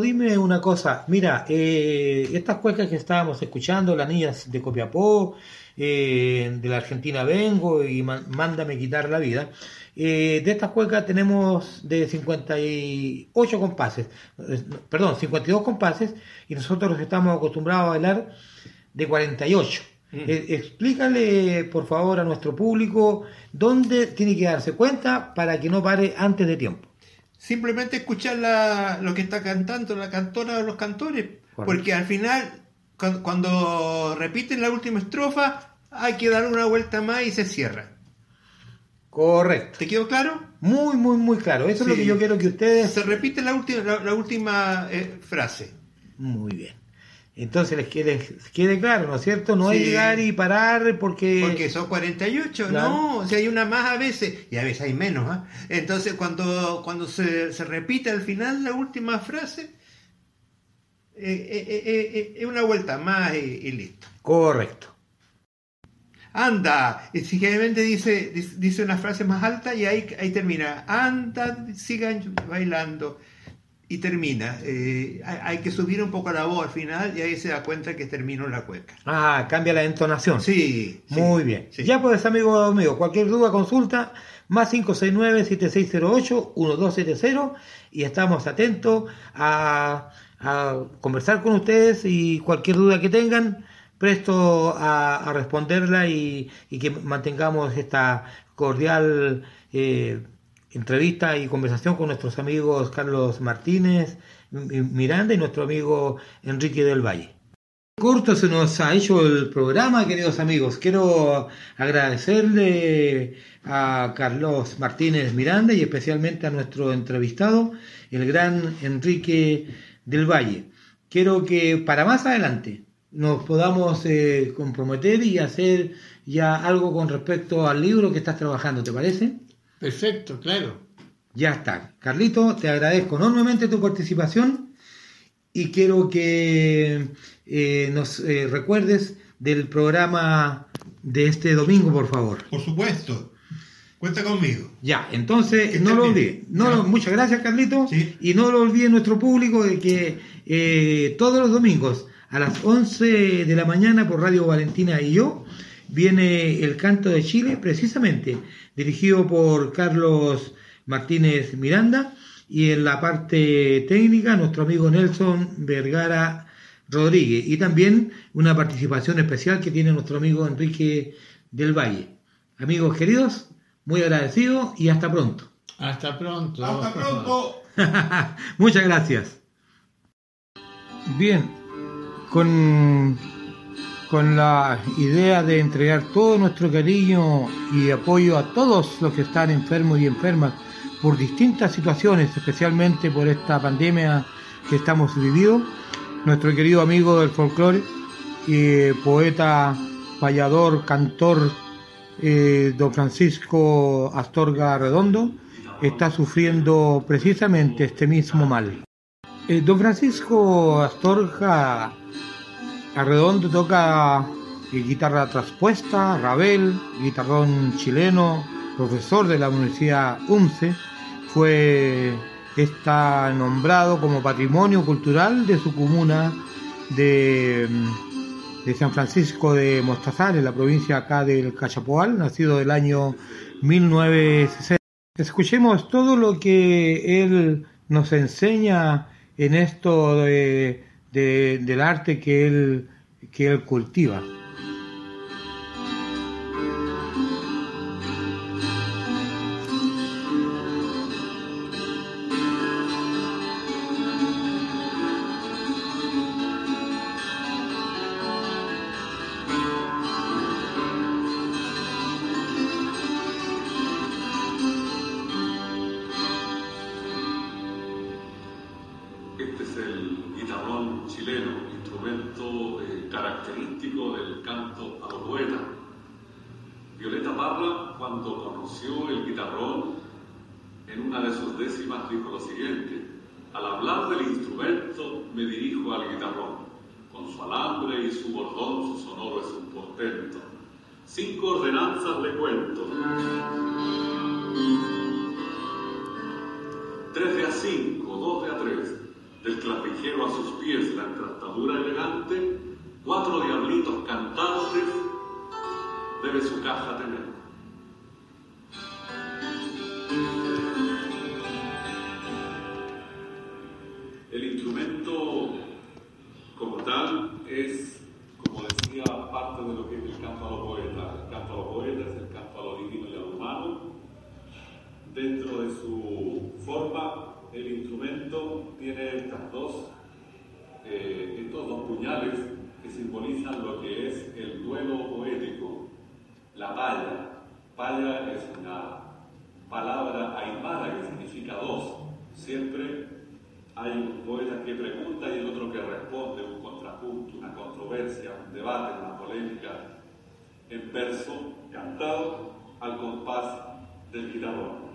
Dime una cosa. Mira, eh, estas cuecas que estábamos escuchando, las niñas de Copiapó, eh, de la Argentina vengo y mándame quitar la vida. eh, de estas cuecas tenemos de 58 compases, perdón, 52 compases y nosotros estamos acostumbrados a bailar de 48. Eh, explícale, por favor, a nuestro público dónde tiene que darse cuenta para que no pare antes de tiempo. Simplemente escuchar la- lo que está cantando la cantora o los cantores. Porque al final, cuando, cuando repiten la última estrofa, hay que dar una vuelta más y se cierra. Correcto. ¿Te quedó claro? Muy, muy, muy claro. Eso es lo que yo quiero que ustedes... Se repite la última, la, la última eh, frase. Muy bien. Entonces les quede, quede claro, ¿no es cierto? No hay llegar y parar porque... Porque son 48, Claro. no, o sea, hay una más a veces, y a veces hay menos. ¿ah? Entonces, cuando, cuando se, se repite al final la última frase, eh, eh, eh, es una vuelta más y, y listo. Correcto. Anda, y dice, dice dice una frase más alta y ahí, ahí termina. Anda, sigan bailando. Y termina. Eh, hay, que subir un poco la voz al final y ahí se da cuenta que terminó la cueca. Ah, cambia la entonación. Sí. sí. Muy bien. Ya pues, amigo mío, cualquier duda, consulta, más 569-7608-1270 y estamos atentos a, a conversar con ustedes y cualquier duda que tengan, presto a, a responderla y, y que mantengamos esta cordial eh, entrevista y conversación con nuestros amigos Carlos Martínez, Miranda y nuestro amigo Enrique del Valle. Corto se nos ha hecho el programa, queridos amigos. Quiero agradecerle a Carlos Martínez Miranda y especialmente a nuestro entrevistado, el gran Enrique del Valle. Quiero que para más adelante nos podamos eh, comprometer y hacer ya algo con respecto al libro que estás trabajando, ¿te parece? Perfecto, claro. Ya está. Carlito, te agradezco enormemente tu participación y quiero que eh, nos eh, recuerdes del programa de este domingo, por favor. Por supuesto. Cuenta conmigo. Ya, entonces no lo olvide. No, lo- muchas gracias, Carlito. Y no lo olvide nuestro público de que eh, todos los domingos a las 11 de la mañana por Radio Valentina y yo viene el canto de Chile, precisamente dirigido por Carlos Martínez Miranda y en la parte técnica nuestro amigo Nelson Vergara Rodríguez y también una participación especial que tiene nuestro amigo Enrique del Valle. Amigos queridos, muy agradecido y hasta pronto. Hasta pronto. Hasta pronto. Muchas gracias. Bien, con, con la idea de entregar todo nuestro cariño y apoyo a todos los que están enfermos y enfermas por distintas situaciones, especialmente por esta pandemia que estamos viviendo, nuestro querido amigo del folclore, eh, poeta, payador, cantor, eh, don Francisco Astorga Redondo, está sufriendo precisamente este mismo mal. Eh, don Francisco Astorga Arredondo toca eh, guitarra traspuesta, Ravel, guitarrón chileno, profesor de la Universidad UNCE, fue está nombrado como patrimonio cultural de su comuna de, mm, San Francisco de Mostazal, en la provincia acá del Cachapoal, nacido del año 1960. Escuchemos todo lo que él nos enseña en esto de- de- del arte que él, que él cultiva. En una de sus décimas dijo lo siguiente: Al hablar del instrumento, me dirijo al guitarrón. Con su alambre y su bordón, su sonoro es un portento. Cinco ordenanzas le cuento. Tres de a cinco, dos de a tres. del clavijero a sus pies la entrastadura elegante, cuatro diablitos cantantes debe su caja tener. El instrumento como tal es, como decía, parte de lo que es el canto a los poetas. El canto a los poetas el canto a lo divino y a lo humano. Dentro de su forma, el instrumento tiene estas dos, eh, estos dos puñales que simbolizan lo que es el duelo poético. La palla. Palla es una palabra aymara que significa dos. Siempre hay un poeta que pregunta y el otro que responde, un contrapunto, una controversia, un debate, una polémica en verso cantado al compás del guitarrón.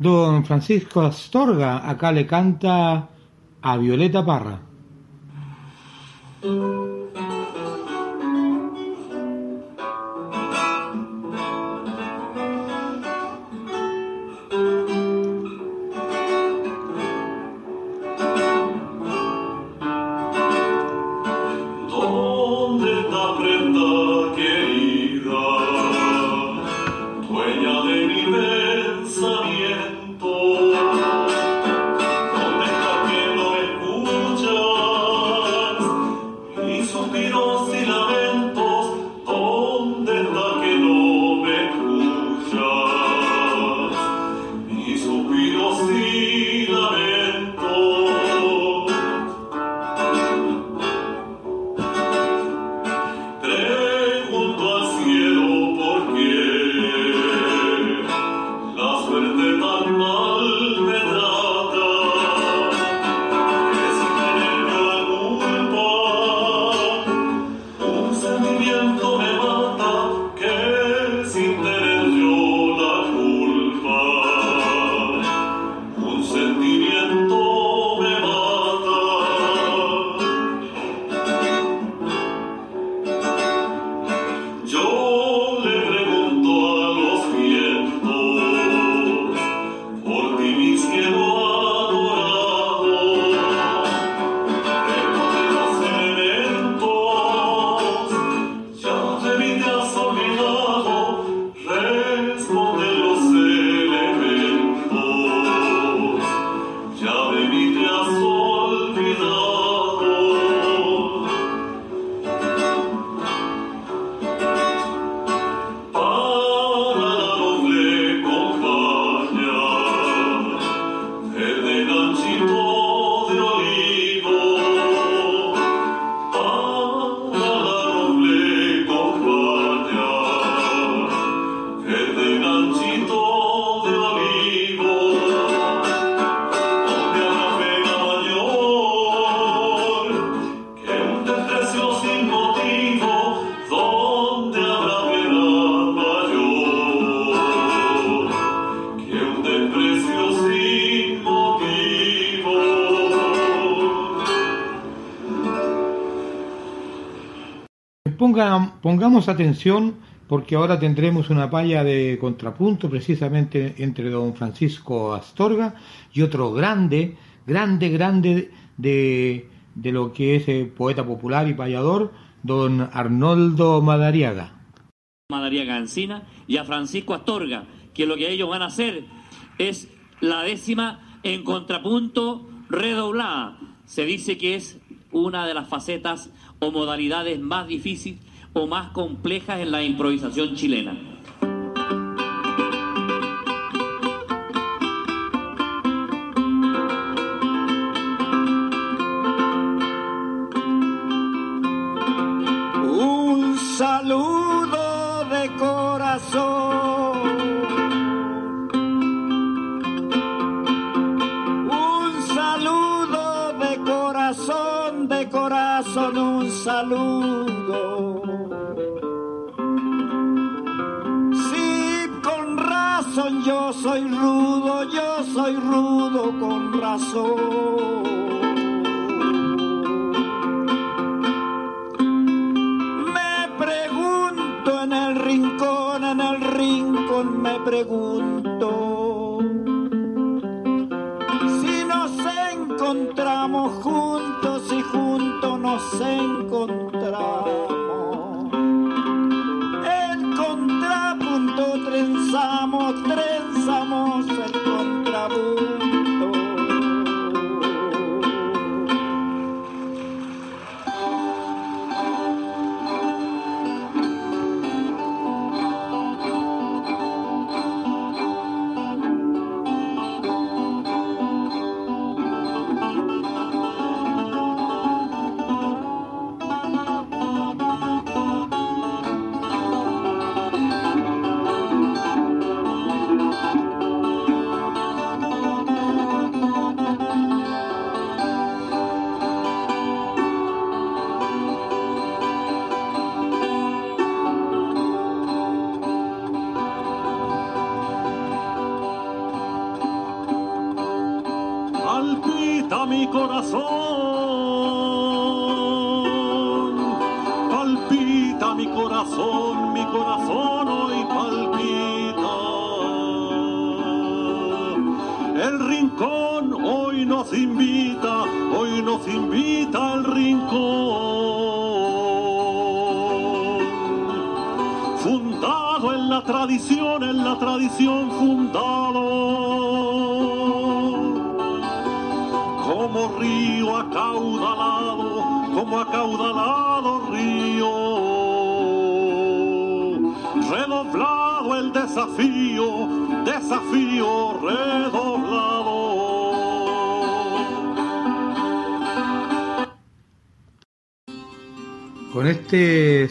Don Francisco Astorga acá le canta a Violeta Parra. Pongamos atención porque ahora tendremos una palla de contrapunto precisamente entre don Francisco Astorga y otro grande, grande, grande de, de lo que es eh, poeta popular y payador, don Arnoldo Madariaga. Madariaga Encina y a Francisco Astorga, que lo que ellos van a hacer es la décima en contrapunto redoblada. Se dice que es una de las facetas o modalidades más difíciles o más complejas en la improvisación chilena.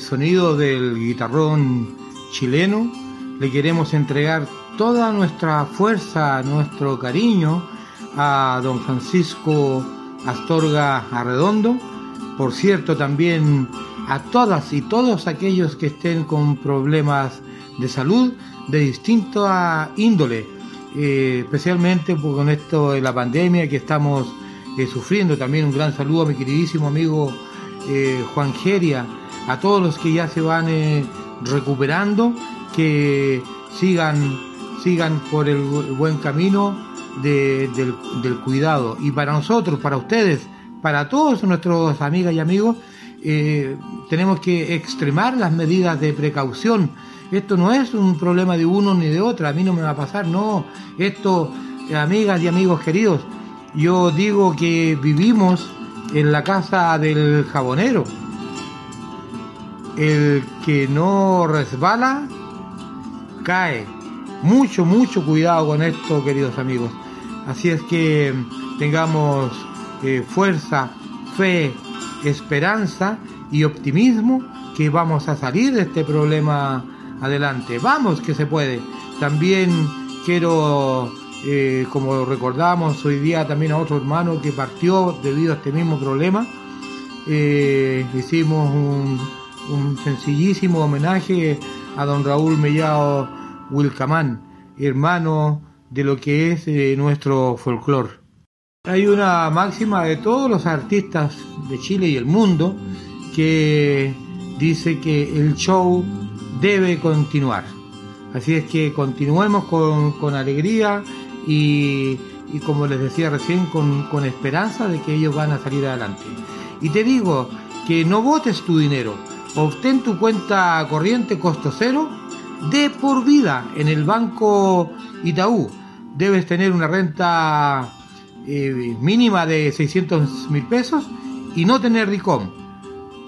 Sonido del guitarrón chileno le queremos entregar toda nuestra fuerza, nuestro cariño a don Francisco Astorga Arredondo. Por cierto, también a todas y todos aquellos que estén con problemas de salud de distinta índole, eh, especialmente pues, con esto de la pandemia que estamos eh, sufriendo. También un gran saludo a mi queridísimo amigo eh, Juan Geria, a todos los que ya se van eh, recuperando, que sigan, sigan por el bu- buen camino de- del, cuidado. Y para nosotros, para ustedes, para todos nuestros amigas y amigos, eh, tenemos que extremar las medidas de precaución. Esto no es un problema de uno ni de otra, a mí no me va a pasar, no. Esto, amigas y amigos queridos, yo digo que vivimos en la casa del jabonero. El que no resbala, cae. Mucho, mucho cuidado con esto, queridos amigos. Así es que tengamos eh, fuerza, fe, esperanza y optimismo que vamos a salir de este problema adelante. Vamos que se puede. También quiero, eh, como recordamos hoy día también a otro hermano que partió debido a este mismo problema, eh, hicimos un, un sencillísimo homenaje a don Raúl Mellao Wilcamán, hermano de lo que es eh, nuestro folclore. Hay una máxima de todos los artistas de Chile y el mundo que dice que el show debe continuar. Así es que continuemos con, con alegría y, como les decía recién, con, con esperanza de que ellos van a salir adelante. Y te digo que no votes tu dinero, obtén tu cuenta corriente costo cero de por vida en el banco Itaú. Debes tener una renta eh, mínima de 600 mil pesos y no tener DICOM.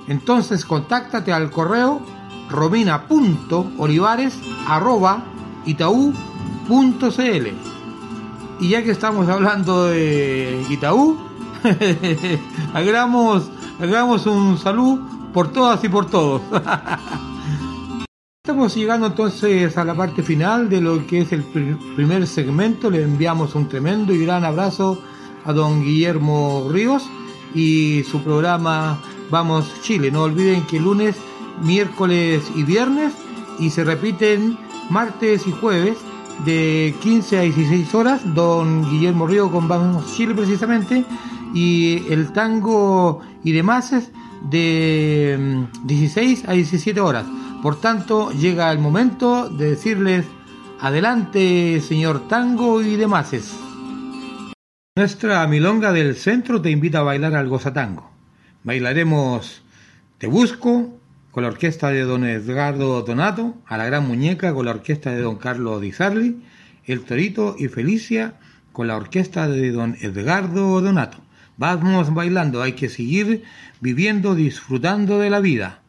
Entonces contáctate al correo romina.olivares.itaú.cl Y ya que estamos hablando de Itaú, hagamos, hagamos un saludo por todas y por todos. Estamos llegando entonces a la parte final de lo que es el pr- primer segmento. Le enviamos un tremendo y gran abrazo a don Guillermo Ríos y su programa Vamos Chile. No olviden que lunes, miércoles y viernes y se repiten martes y jueves de 15 a 16 horas. Don Guillermo Ríos con Vamos Chile precisamente y el tango y demás de mm, 16 a 17 horas. Por tanto, llega el momento de decirles adelante, señor tango y demás. Nuestra milonga del centro te invita a bailar al gozatango. Bailaremos Te Busco con la orquesta de don Edgardo Donato, a la Gran Muñeca con la orquesta de don Carlos Di Sarli, El Torito y Felicia con la orquesta de don Edgardo Donato. Vamos bailando, hay que seguir viviendo, disfrutando de la vida.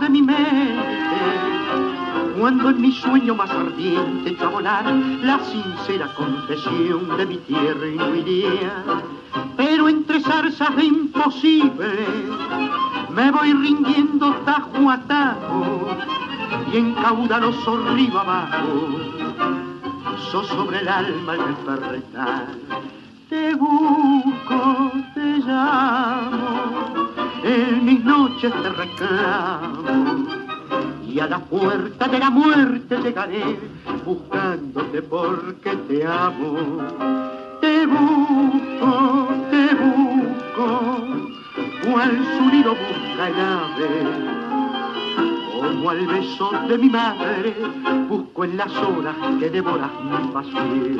De mi mente. Cuando en mi sueño más ardiente echo a volar la sincera confesión de mi tierra y no iría. Pero entre zarzas de imposible me voy rindiendo tajo a tajo y en caudaloso río abajo sos sobre el alma el despertar. Te busco, te llamo, reclamo y a la puerta de la muerte llegaré buscándote porque te amo. Te busco, te busco, cual su nido busca el ave como al beso de mi madre, busco en las horas que devoras mi pasión.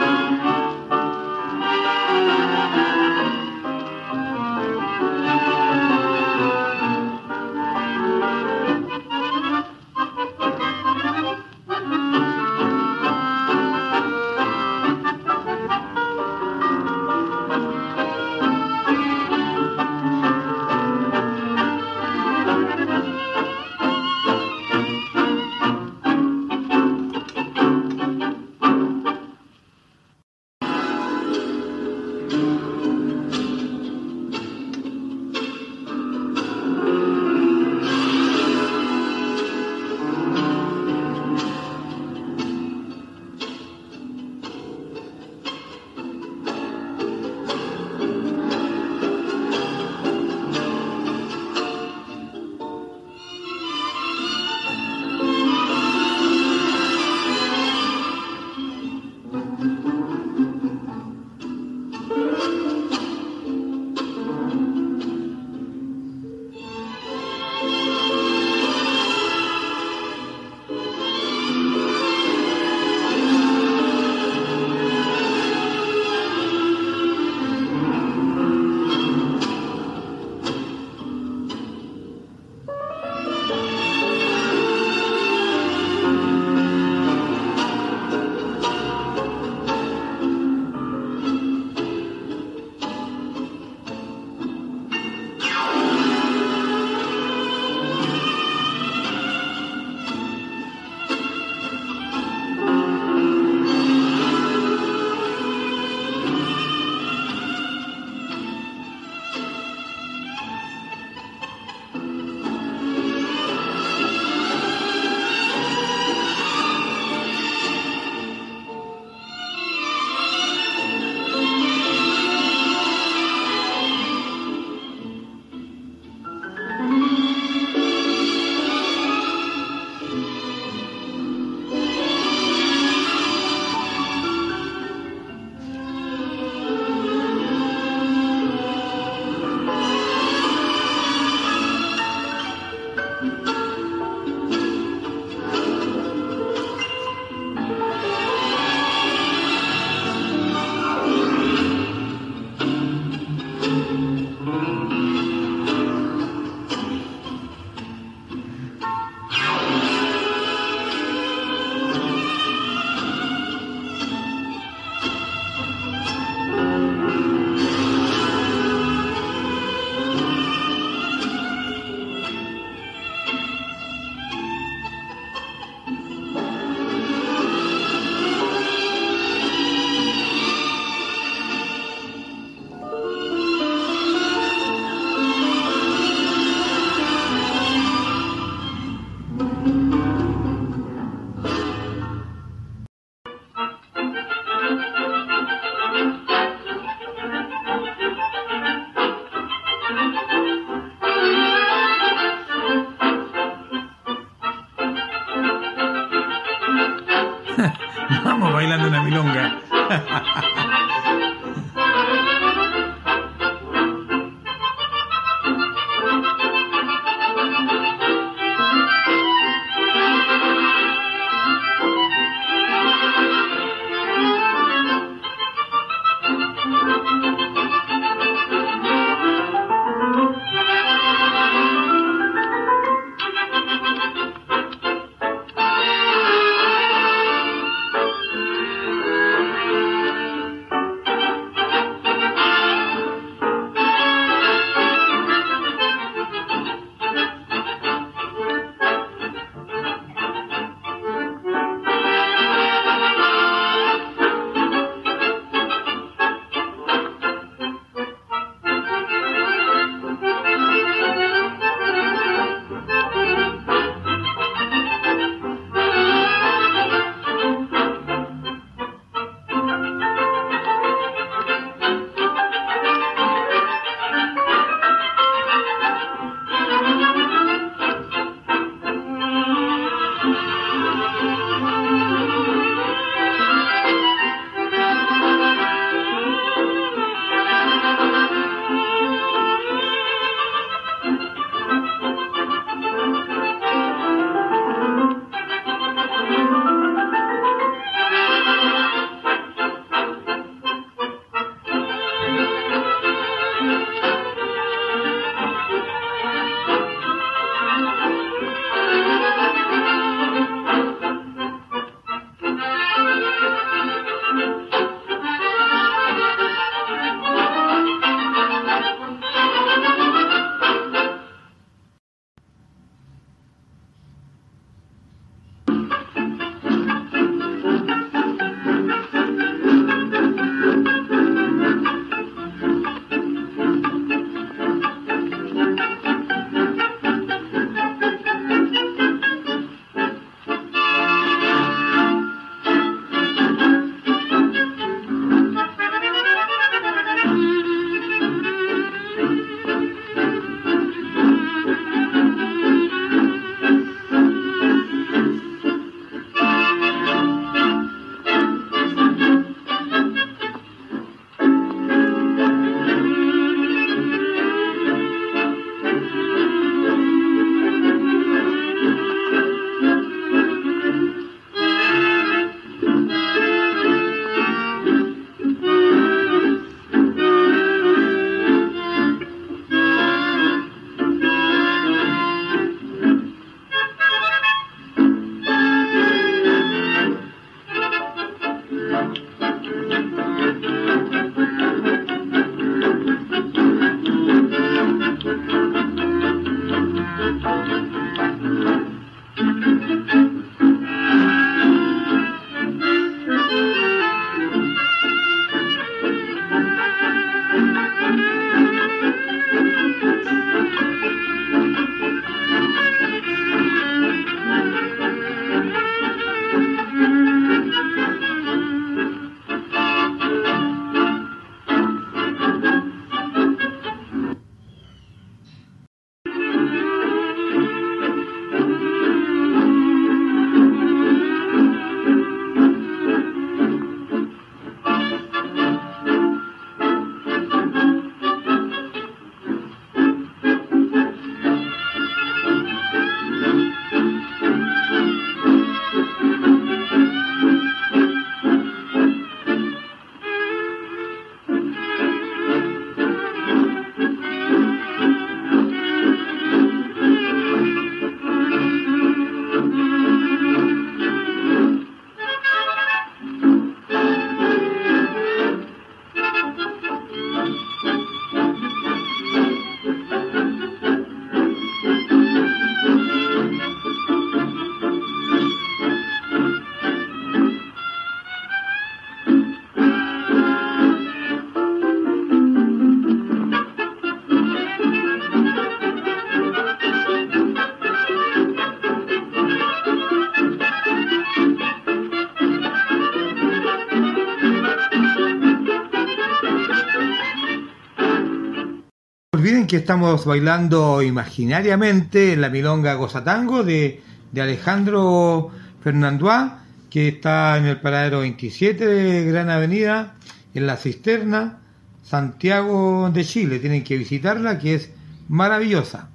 Que estamos bailando imaginariamente en la milonga Gozatango de, de Alejandro Fernandois que está en el paradero 27 de Gran Avenida, en la cisterna, Santiago de Chile. Tienen que visitarla, que es maravillosa.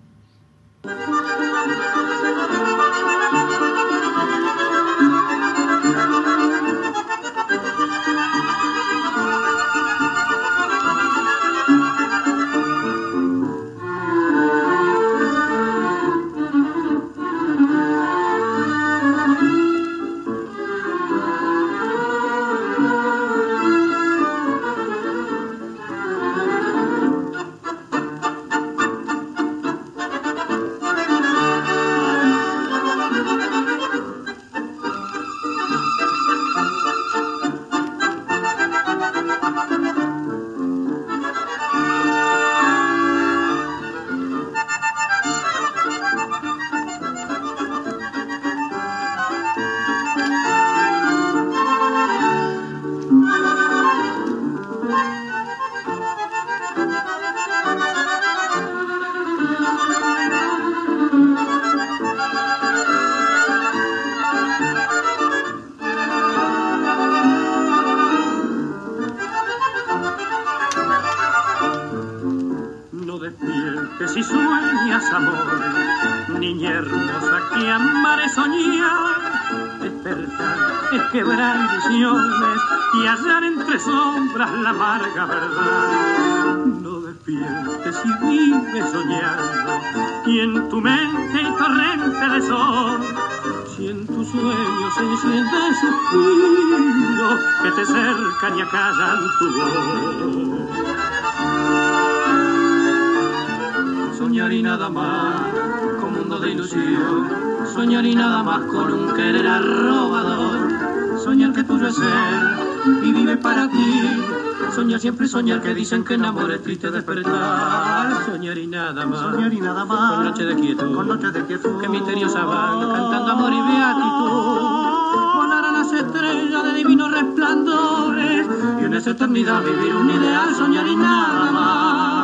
Con mundo de ilusión. Soñar y nada más con un querer arrobador. Soñar que tuyo es ser y vive para ti. Soñar siempre soñar que dicen que en amor es triste despertar. Soñar y nada más. Soñar y nada más. Con noche de quietud. Con noche de quietud. Que misteriosa van cantando amor y beatitud. Volar a las estrellas de divinos resplandores. Y en esa eternidad vivir un ideal. Soñar y nada más.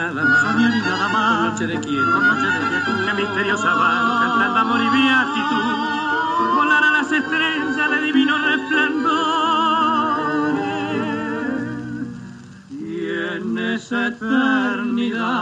Nada más. Soñar y nada más. Con noche de quietud. Con noche de quietud. Que misteriosa van cantando amor y beatitud. Volar a las estrellas de divino resplandor. Y en esa eternidad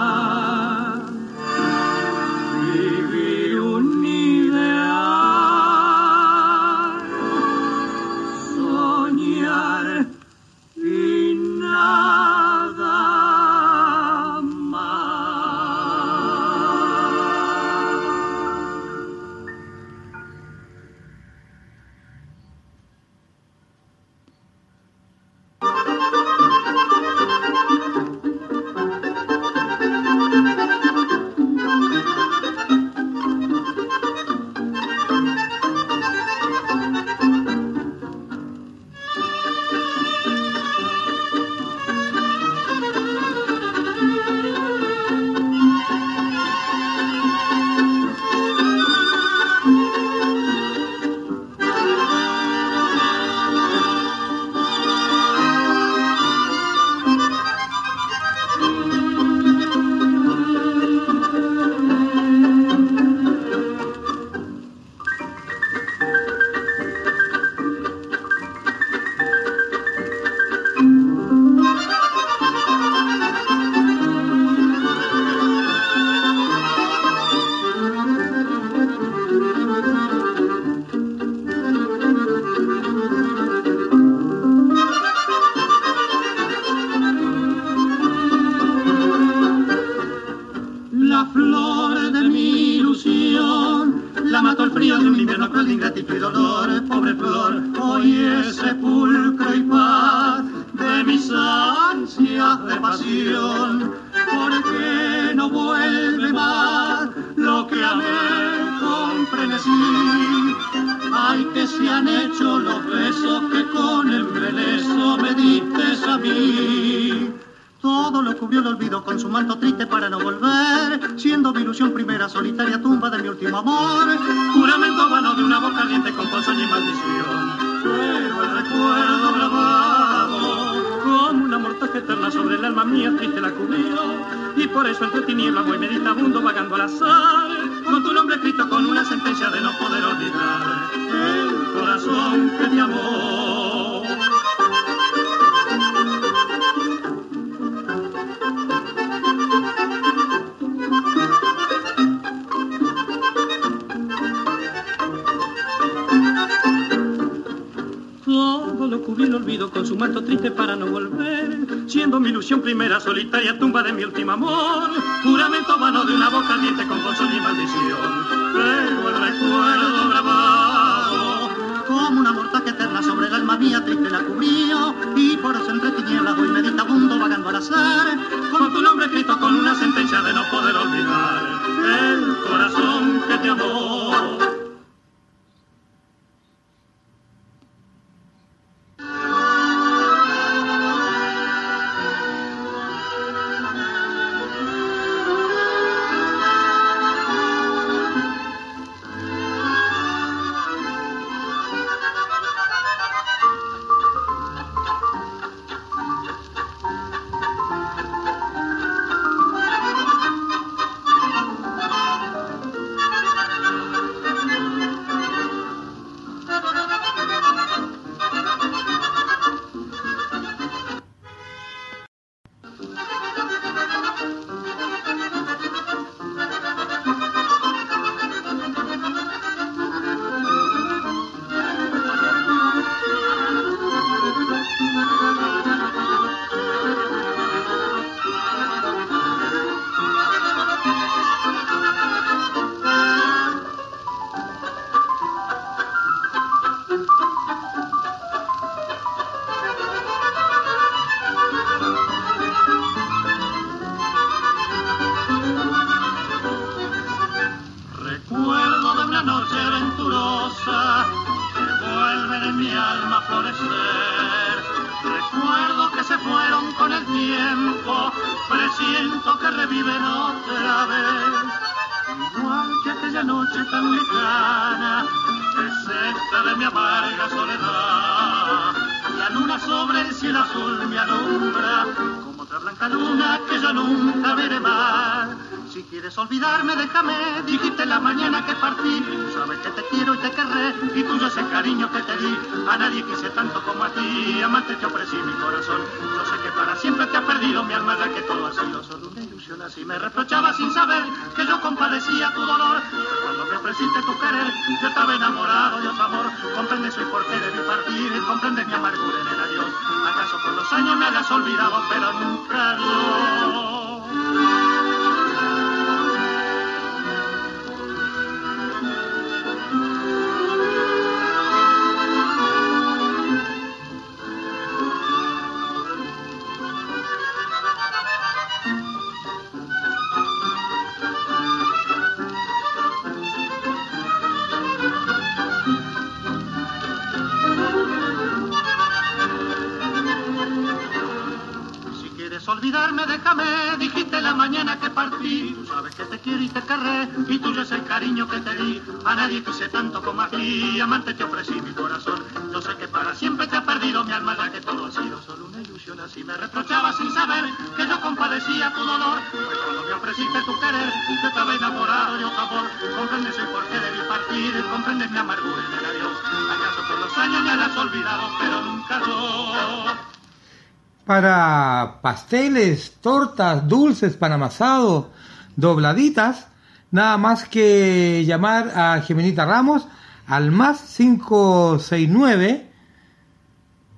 pasteles, tortas, dulces para amasado, dobladitas, nada más que llamar a Gemenita Ramos al más 569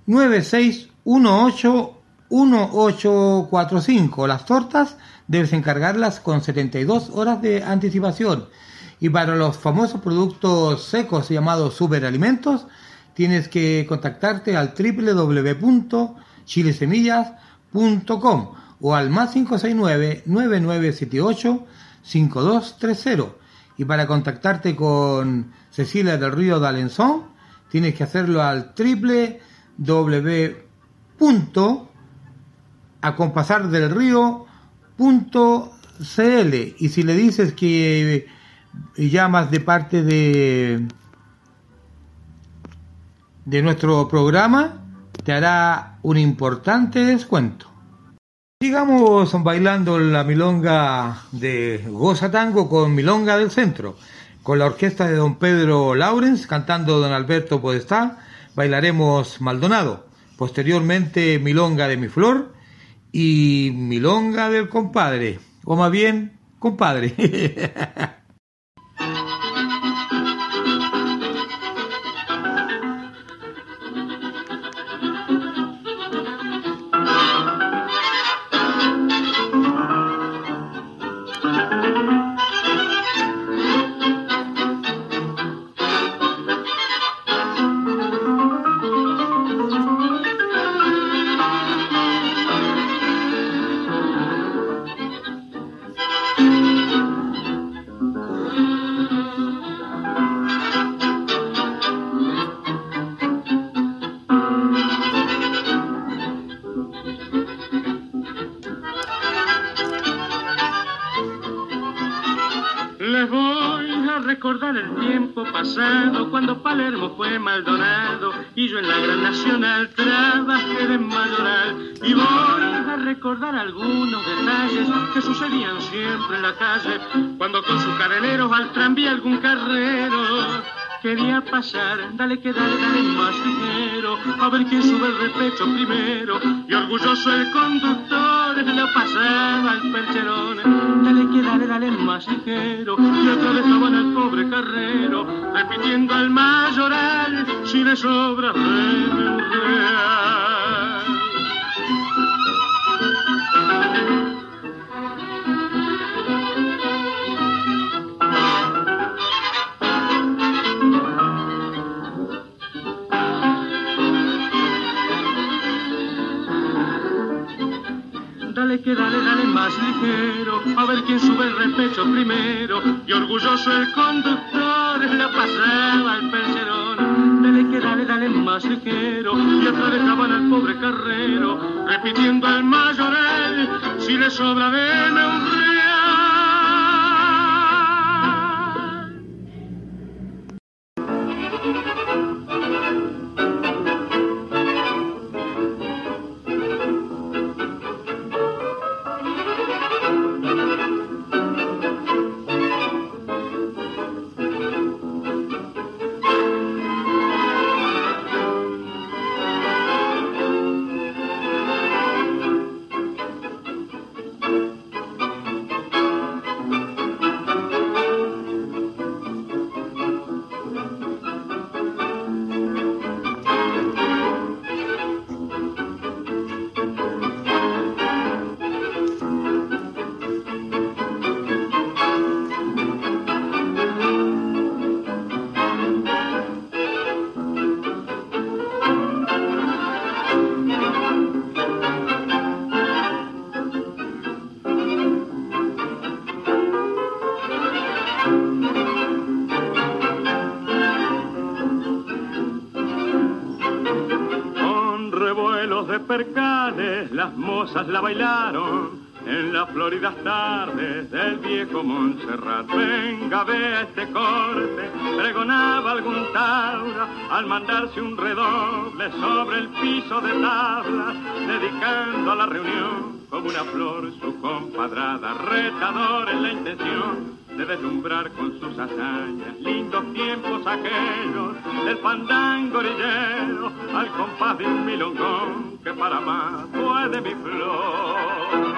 9618-1845. Las tortas debes encargarlas con 72 horas de anticipación. Y para los famosos productos secos llamados superalimentos, tienes que contactarte al www.chilesemillas.com o al más 569-9978-5230. Y para contactarte con Cecilia del Río de Alenzón, tienes que hacerlo al triple www.acompasardelrío.cl. Y si le dices que llamas de parte de, de nuestro programa, te hará un importante descuento. Sigamos bailando la milonga de Goza Tango con Milonga del Centro, con la orquesta de don Pedro Laurens cantando don Alberto Podestá, bailaremos Maldonado, posteriormente Milonga de mi Flor y Milonga del Compadre, o más bien, compadre. Maldonado y yo en la Gran Nacional trabajé de mayoral. Y voy a recordar algunos detalles que sucedían siempre en la calle cuando con sus carreneros al tranvía algún carrero quería pasar. Dale que dale, dale más ligero, a ver quién sube el repecho primero. Y orgulloso el conductor lo pasaba al percherón. Dale que dale, dale más ligero, y otra vez estaban al pobre carrero, repitiendo al mayoral, si le sobra. Dale que dale, dale más ligero, a ver quién sube el repecho primero. Y orgulloso el conductor lo pasaba al percherón. Dale que dale, dale más ligero, y otra dejaban al pobre carrero, repitiendo al mayoral, si le sobra deme un real. Las mozas la bailaron en las floridas tardes del viejo Montserrat. Venga, ve este corte, pregonaba algún taura al mandarse un redoble sobre el piso de tablas, dedicando a la reunión como una flor su compadrada, retador en la intención de deslumbrar con sus hazañas lindos tiempos aquellos del fandango orillero al compás de un milongón que para más puede mi flor.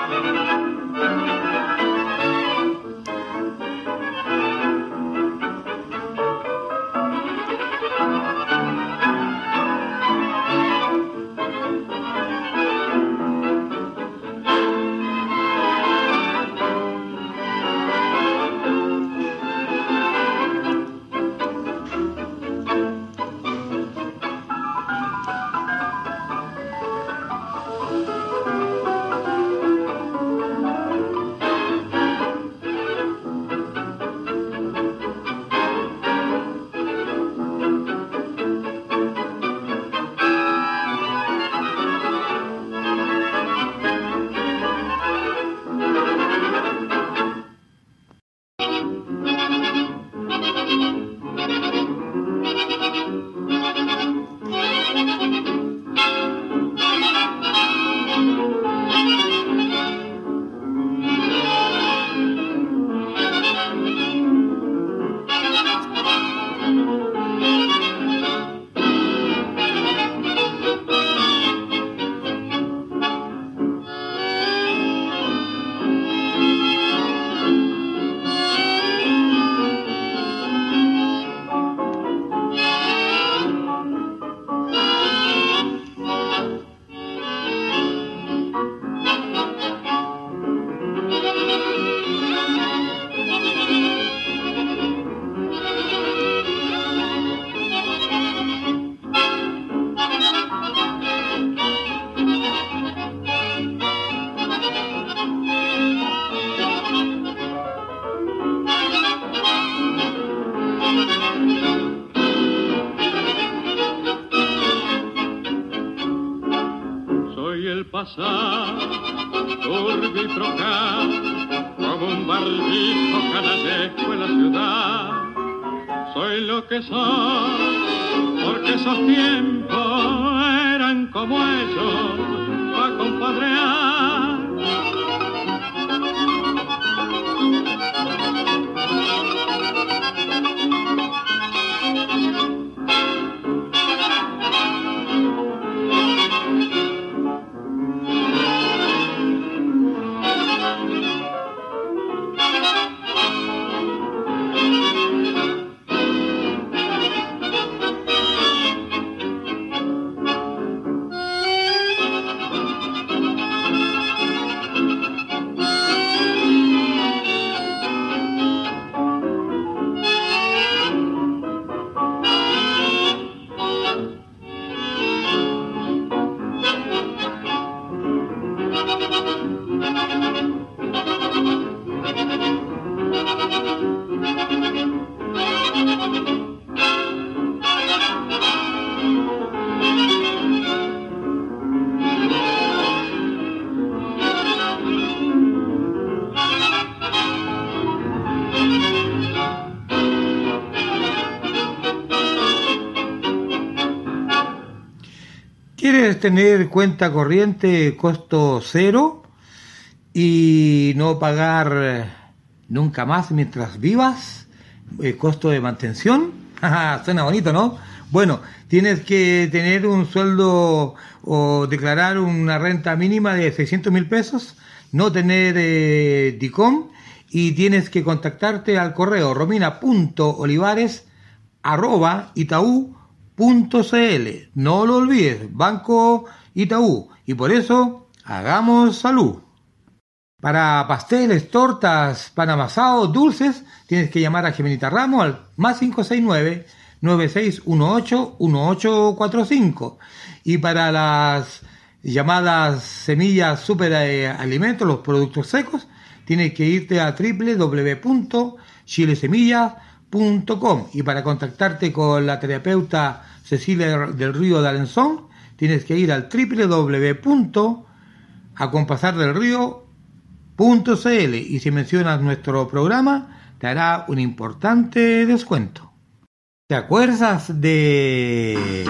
Tener cuenta corriente costo cero y no pagar eh, nunca más mientras vivas? ¿El costo de mantención? Suena bonito, ¿no? Bueno, tienes que tener un sueldo o declarar una renta mínima de 600 mil pesos, no tener eh, DICOM y tienes que contactarte al correo romina.olivares arroba itaú .cl. No lo olvides, Banco Itaú. Y por eso, hagamos salud. Para pasteles, tortas, pan amasado, dulces, tienes que llamar a Gemenita Ramos al más 569 9618 1845. Y para las llamadas semillas super eh, los productos secos, tienes que irte a www.chilesemillas.com y para contactarte con la terapeuta Cecilia del Río de Alenzón, tienes que ir al www.acompasardelrío.cl y si mencionas nuestro programa, te hará un importante descuento. ¿Te acuerdas de...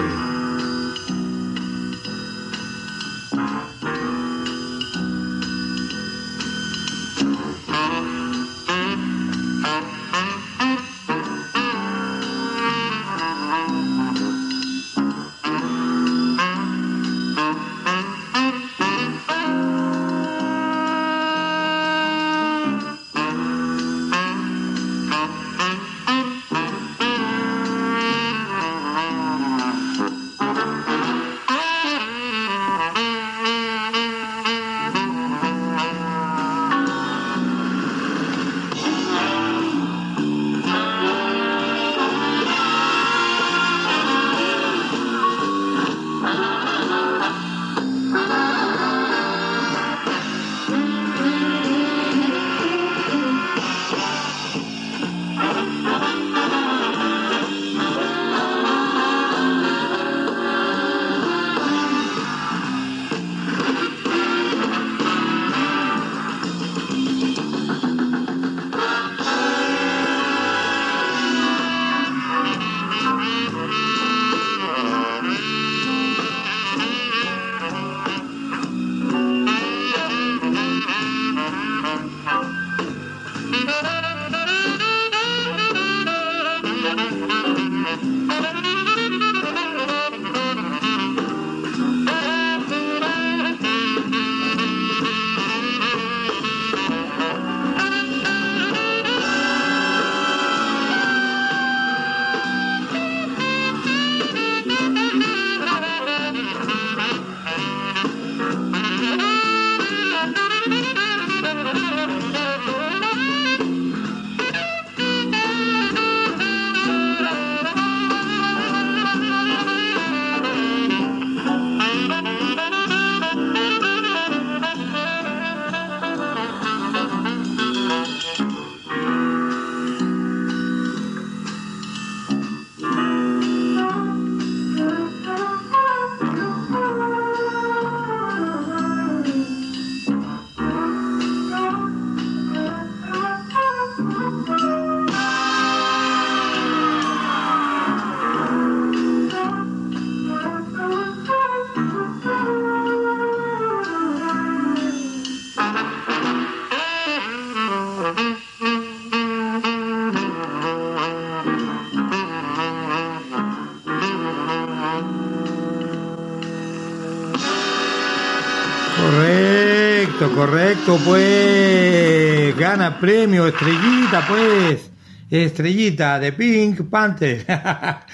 Correcto, pues. Gana premio, estrellita, pues. Estrellita de Pink Panther.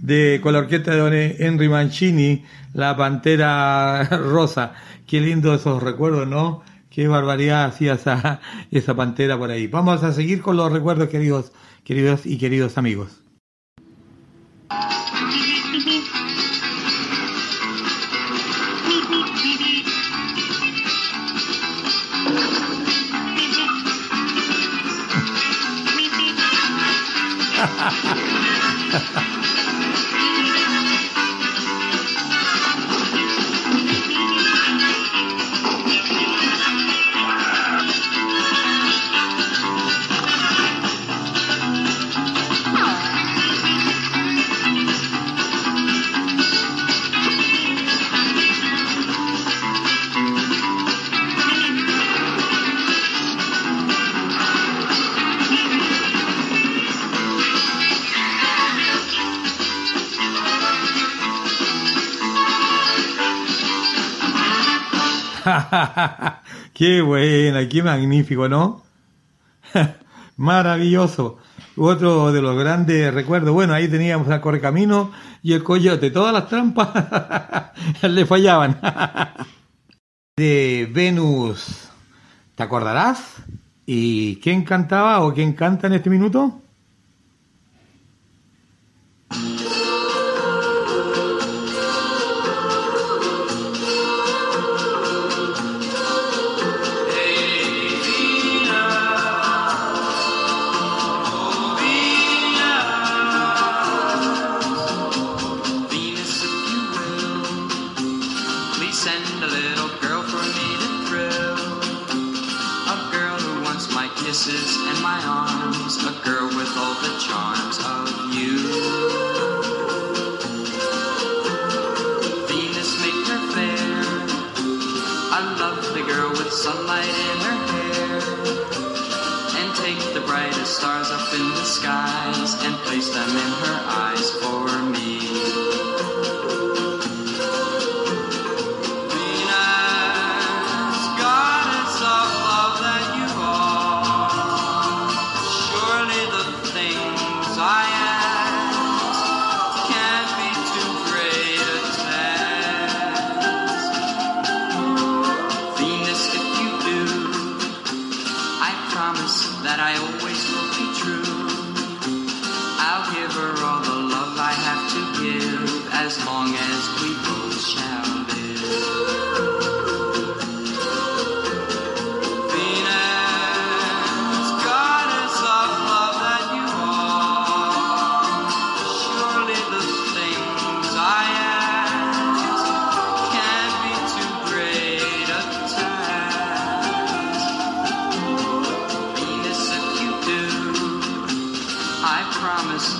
de, con la orquesta de don Henry Mancini, la pantera rosa. Qué lindo esos recuerdos, ¿no? Qué barbaridad hacía esa, esa pantera por ahí. Vamos a seguir con los recuerdos, queridos, queridos y queridos amigos. qué buena, qué magnífico, ¿no? Maravilloso. Otro de los grandes recuerdos. Bueno, ahí teníamos a Correcamino y el Coyote. Todas las trampas le fallaban. de Venus, ¿te acordarás? ¿Y quién cantaba o quién canta en este minuto?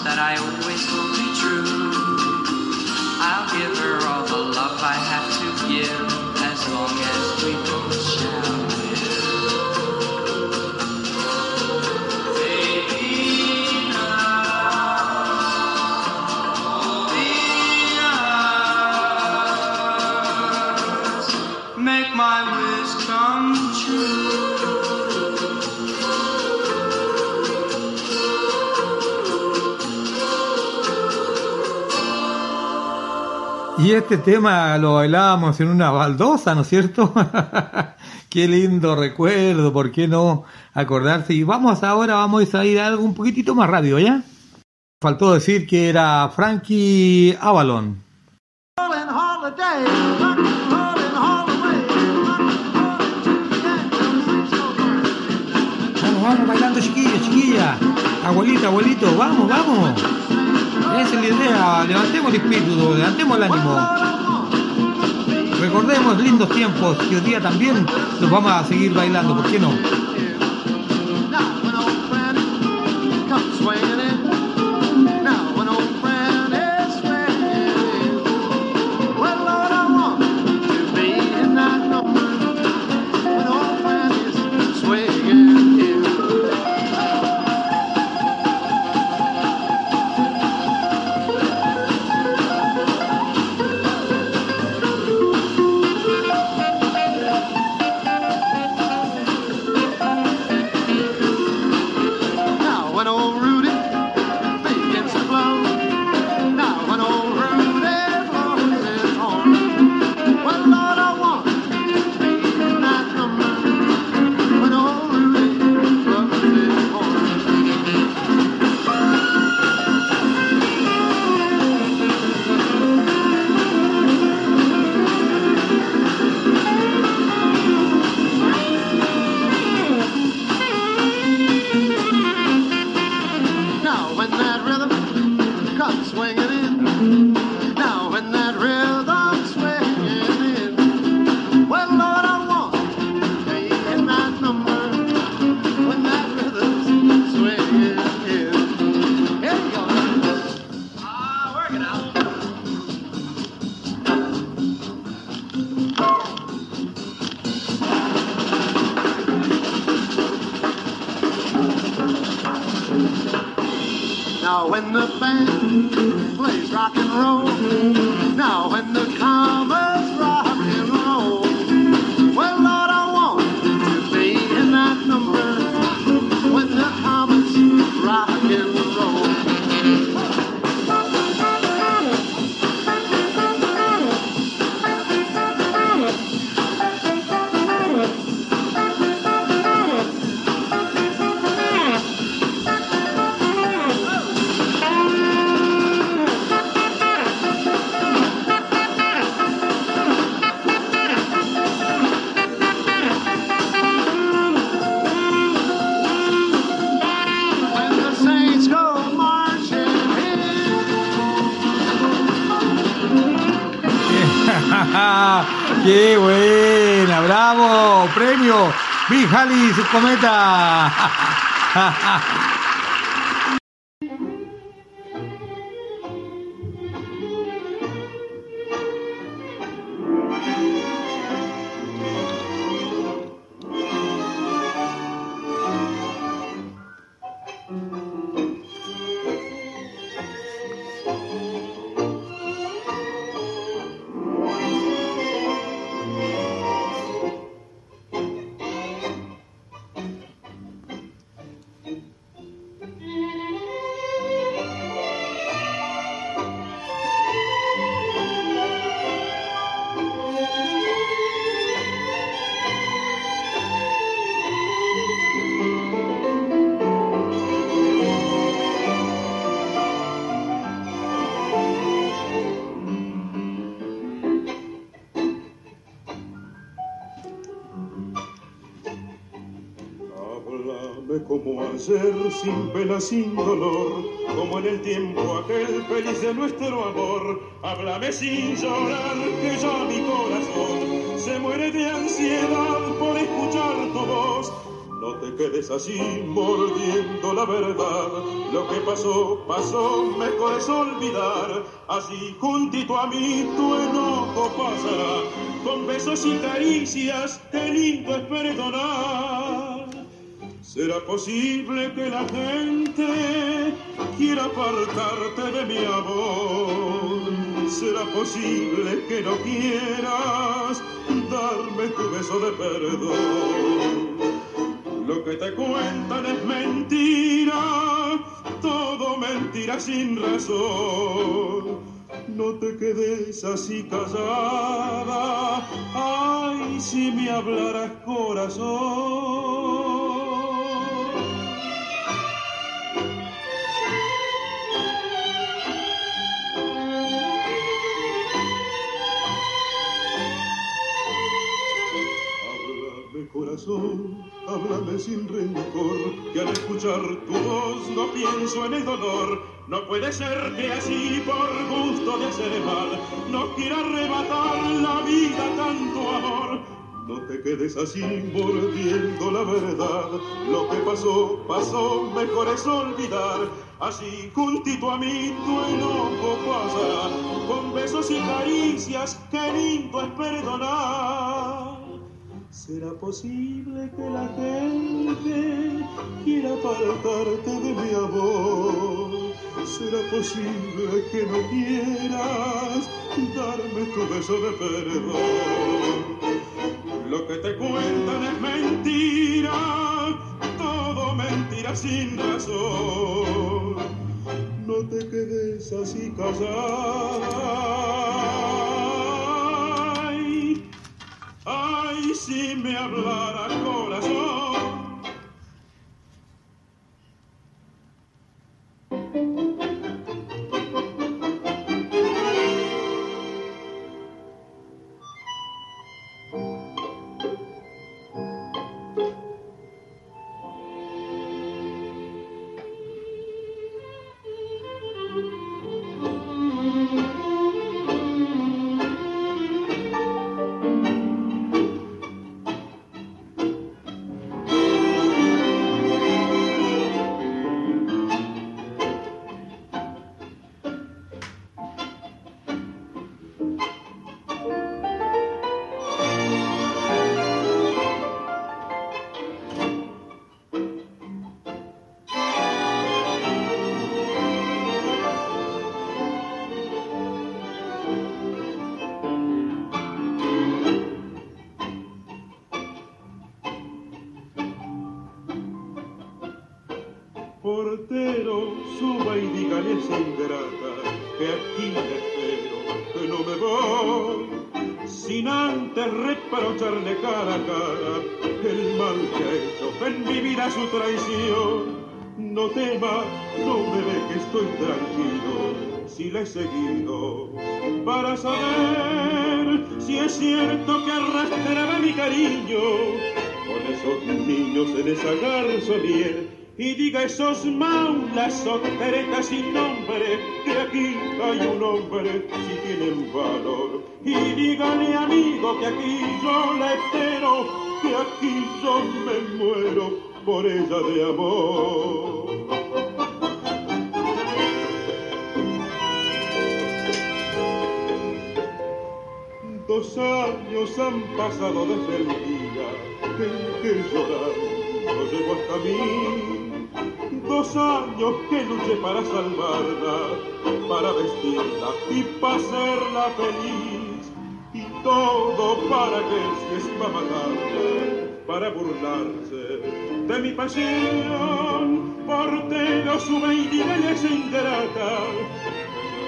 That I always will be true. Y este tema lo bailábamos en una baldosa, ¿no es cierto? Qué lindo recuerdo, ¿por qué no acordarse? Y vamos ahora, vamos a ir a algo un poquitito más rápido, ¿ya? Faltó decir que era Frankie Avalon. Vamos, vamos, bailando chiquilla, chiquilla. Abuelita, abuelito, vamos, vamos. Esa es la idea, levantemos el espíritu, levantemos el ánimo. Recordemos lindos tiempos que hoy día también los vamos a seguir bailando, ¿por qué no? ¡Big Halley su cometa! ayer, sin pena, sin dolor, como en el tiempo aquel feliz de nuestro amor. Háblame sin llorar, que ya mi corazón se muere de ansiedad por escuchar tu voz. No te quedes así mordiendo la verdad. Lo que pasó, pasó, mejor es olvidar. Así juntito a mí tu enojo pasará. Con besos y caricias, qué lindo es perdonar. ¿Será posible que la gente quiera apartarte de mi amor? ¿Será posible que no quieras darme tu beso de perdón? Lo que te cuentan es mentira, todo mentira sin razón. No te quedes así callada, ay, si me hablaras corazón. Háblame sin rencor, que al escuchar tu voz no pienso en el dolor. No puede ser que así por gusto de hacer mal, no quiera arrebatar la vida tanto amor. No te quedes así mordiendo la verdad. Lo que pasó, pasó, mejor es olvidar. Así juntito a mí tu enojo pasará. Con besos y caricias, qué lindo es perdonar. ¿Será posible que la gente quiera apartarte de mi amor? ¿Será posible que no quieras darme tu beso de perdón? Lo que te cuentan es mentira, todo mentira sin razón. No te quedes así callada. Ay, si me hablara corazón. Su traición. No tema, no me ve que estoy tranquilo, si la he seguido, para saber si es cierto que arrastraba mi cariño con esos niños en esa garzonier y diga esos maulas soteretas sin nombre que aquí hay un hombre si tienen valor. Y dígale amigo que aquí yo la espero que aquí yo me muero por ella de amor Dos años han pasado desde el día en que llorando llegó hasta mí. Dos años que luché para salvarla, para vestirla y para hacerla feliz. Y todo para que si es para matarme, para burlarse de mi pasión. Portero a esa ingrata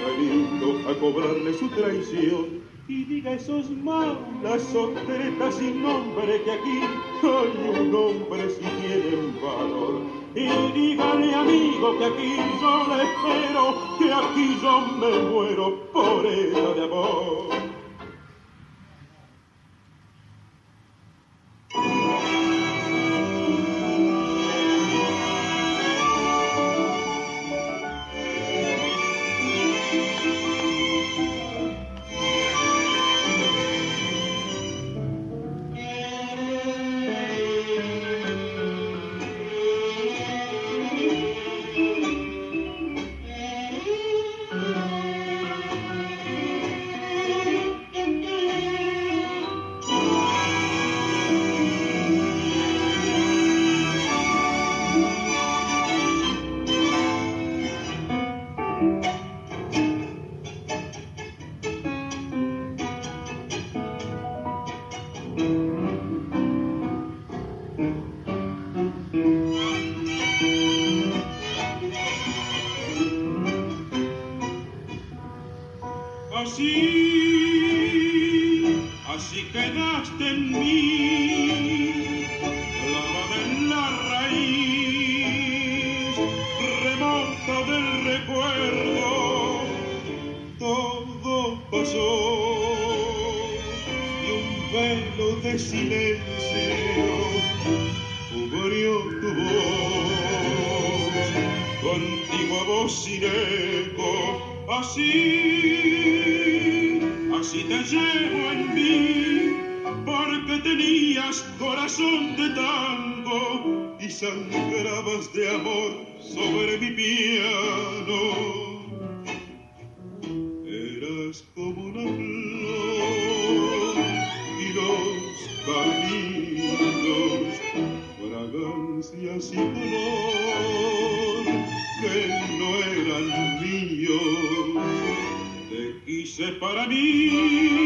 venido a cobrarle su traición y diga esos malas soteretas sin nombre que aquí hay un hombre si tienen valor. Y dígale amigo que aquí yo la espero, que aquí yo me muero por ella de amor. Para mí,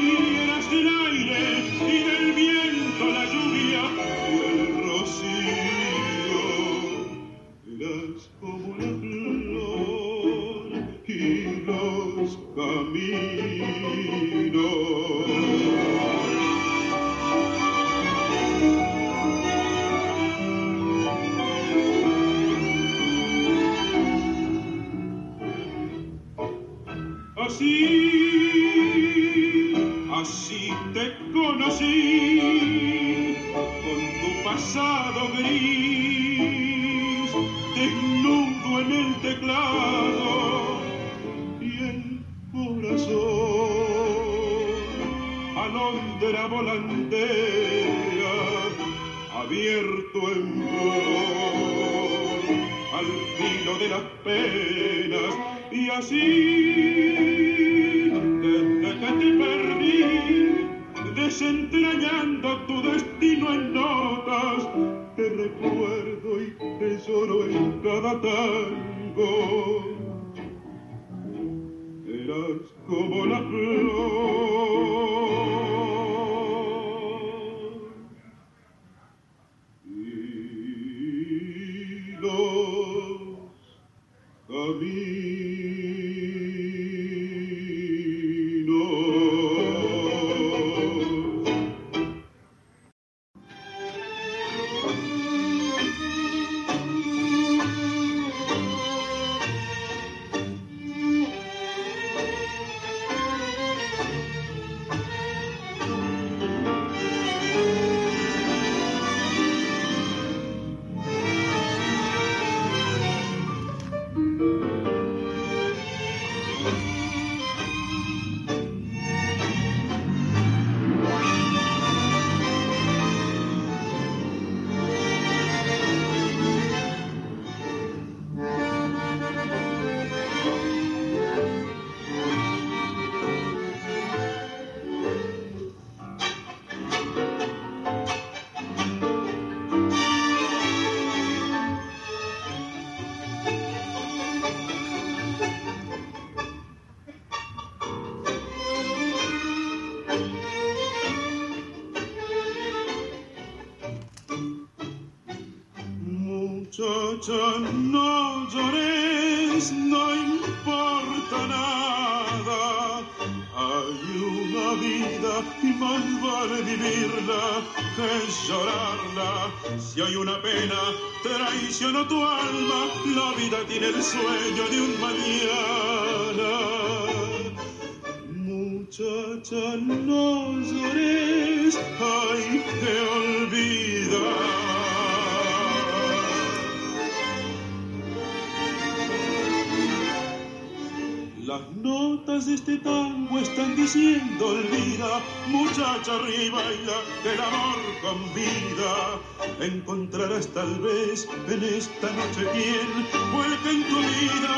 vida. Encontrarás tal vez en esta noche quien vuelque en tu vida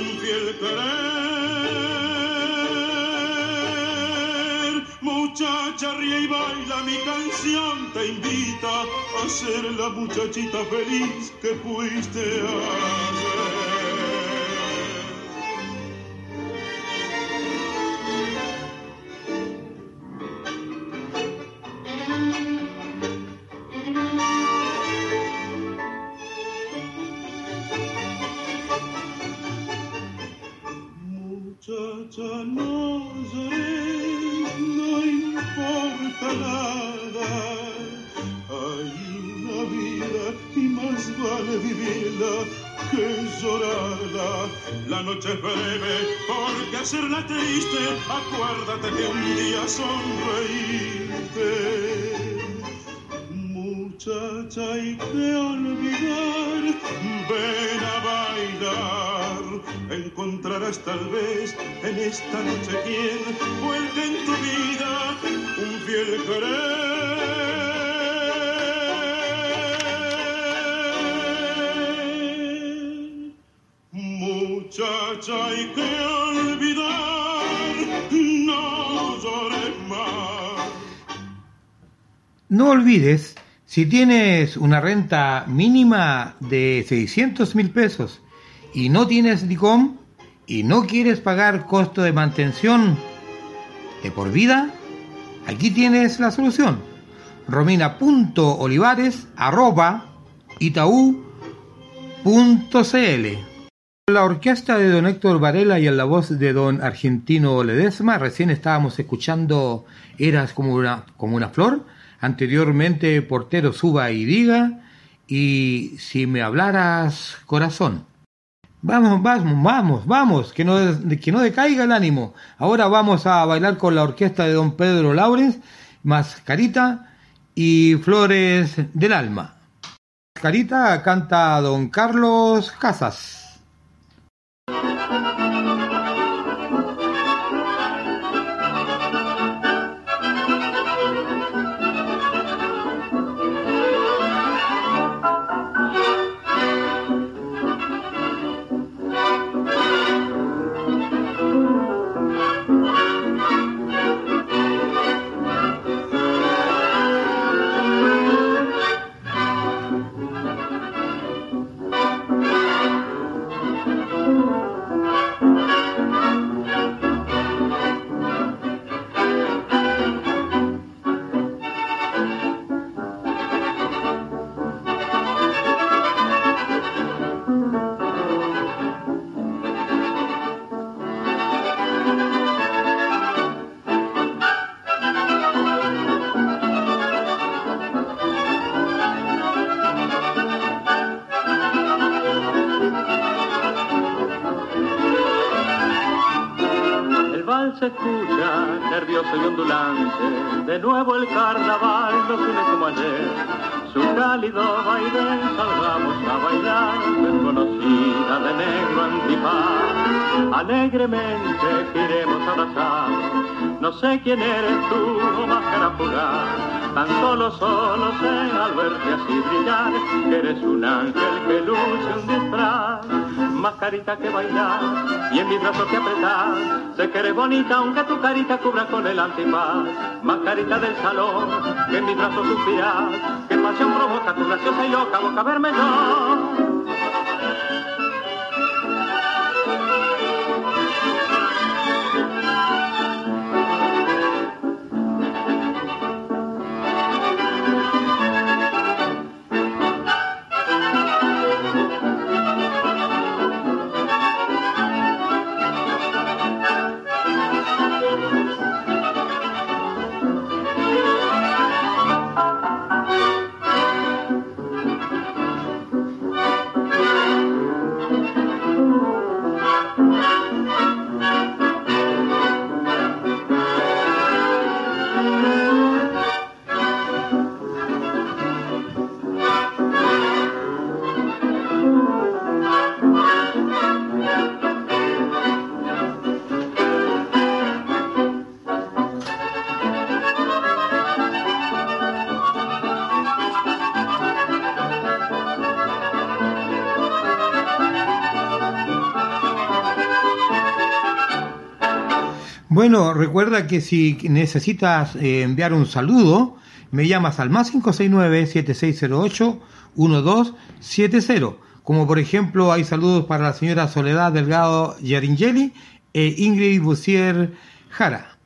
un fiel querer. Muchacha ríe y baila, mi canción te invita a ser la muchachita feliz que fuiste ayer. Acuérdate que un día sonreíste. Muchacha, hay que olvidar, ven a bailar. Encontrarás tal vez en esta noche quien vuelque en tu vida un fiel querer. Muchacha, hay que No olvides, si tienes una renta mínima de 600 mil pesos y no tienes DICOM y no quieres pagar costo de mantención de por vida, aquí tienes la solución. Romina.olivares arroba itaú.cl la orquesta de don Héctor Varela y en la voz de don Argentino Ledesma, recién estábamos escuchando Eras como una, como una flor, anteriormente Portero Suba y Diga, y Si me hablaras corazón. Vamos, vamos, vamos, vamos, que no, que no decaiga el ánimo. Ahora vamos a bailar con la orquesta de don Pedro Laurens, Mascarita y Flores del Alma. Mascarita canta don Carlos Casas. Alegremente iremos abrazados. No sé quién eres tú, oh máscara fugaz. Tan solo, solo sé al verte así brillar, que eres un ángel que luce un disfraz. Mascarita que bailar y en mis brazos que apretar. Sé que eres bonita aunque tu carita cubra con el antifaz. Mascarita del salón, que en mis brazos suspiras. Que pasión provoca tu graciosa y loca boca verme Bueno, recuerda que si necesitas eh, enviar un saludo, me llamas al más 569-7608-1270. Como por ejemplo, hay saludos para la señora Soledad Delgado Yaringeli e Ingrid Bussier Jara.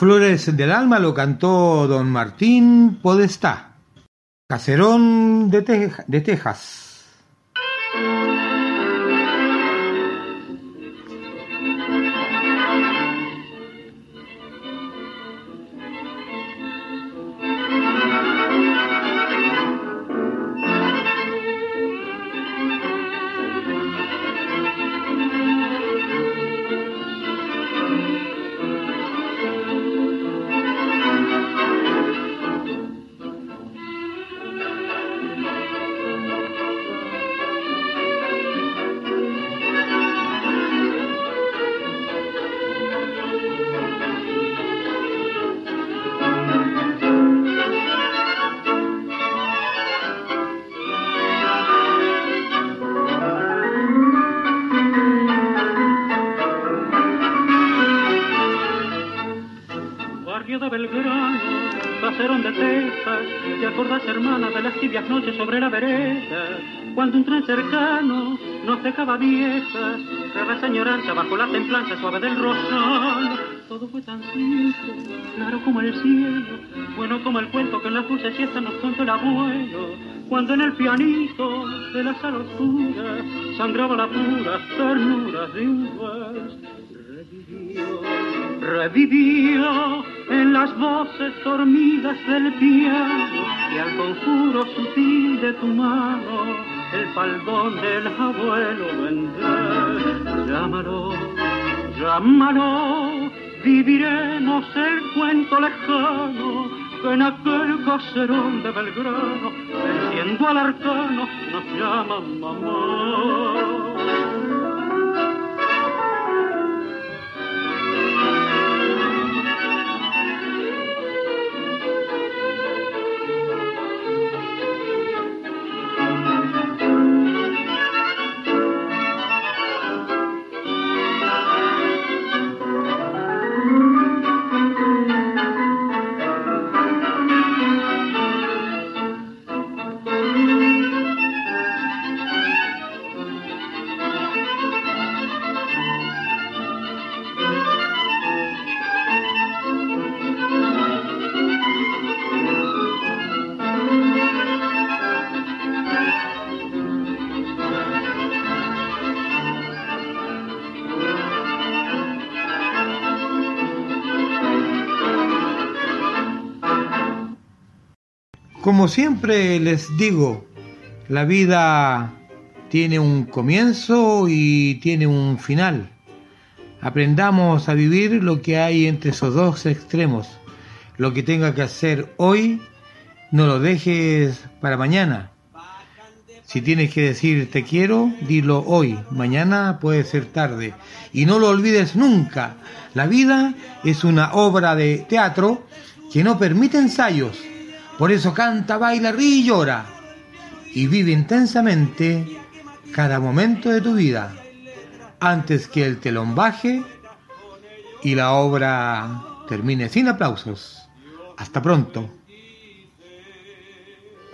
Flores del Alma lo cantó don Martín Podestá, caserón de, de Texas. Bajo la templanza suave del rosal. Todo fue tan simple, claro como el cielo, bueno como el cuento que en las dulces siestas nos contó el abuelo. Cuando en el pianito de la sala oscura sangraba la pura ternura de un vals. Revivió en las voces dormidas del piano y al conjuro sutil de tu mano el faldón del abuelo vendrá. Llámalo, llámalo, viviremos el cuento lejano que en aquel caserón de Belgrano, venciendo al arcano, nos llama mamá. Como siempre les digo, la vida tiene un comienzo y tiene un final. Aprendamos a vivir lo que hay entre esos dos extremos. Lo que tenga que hacer hoy, no lo dejes para mañana. Si tienes que decir te quiero, dilo hoy. Mañana puede ser tarde. Y no lo olvides nunca. La vida es una obra de teatro que no permite ensayos. Por eso canta, baila, ríe y llora. Y vive intensamente cada momento de tu vida antes que el telón baje y la obra termine sin aplausos. Hasta pronto.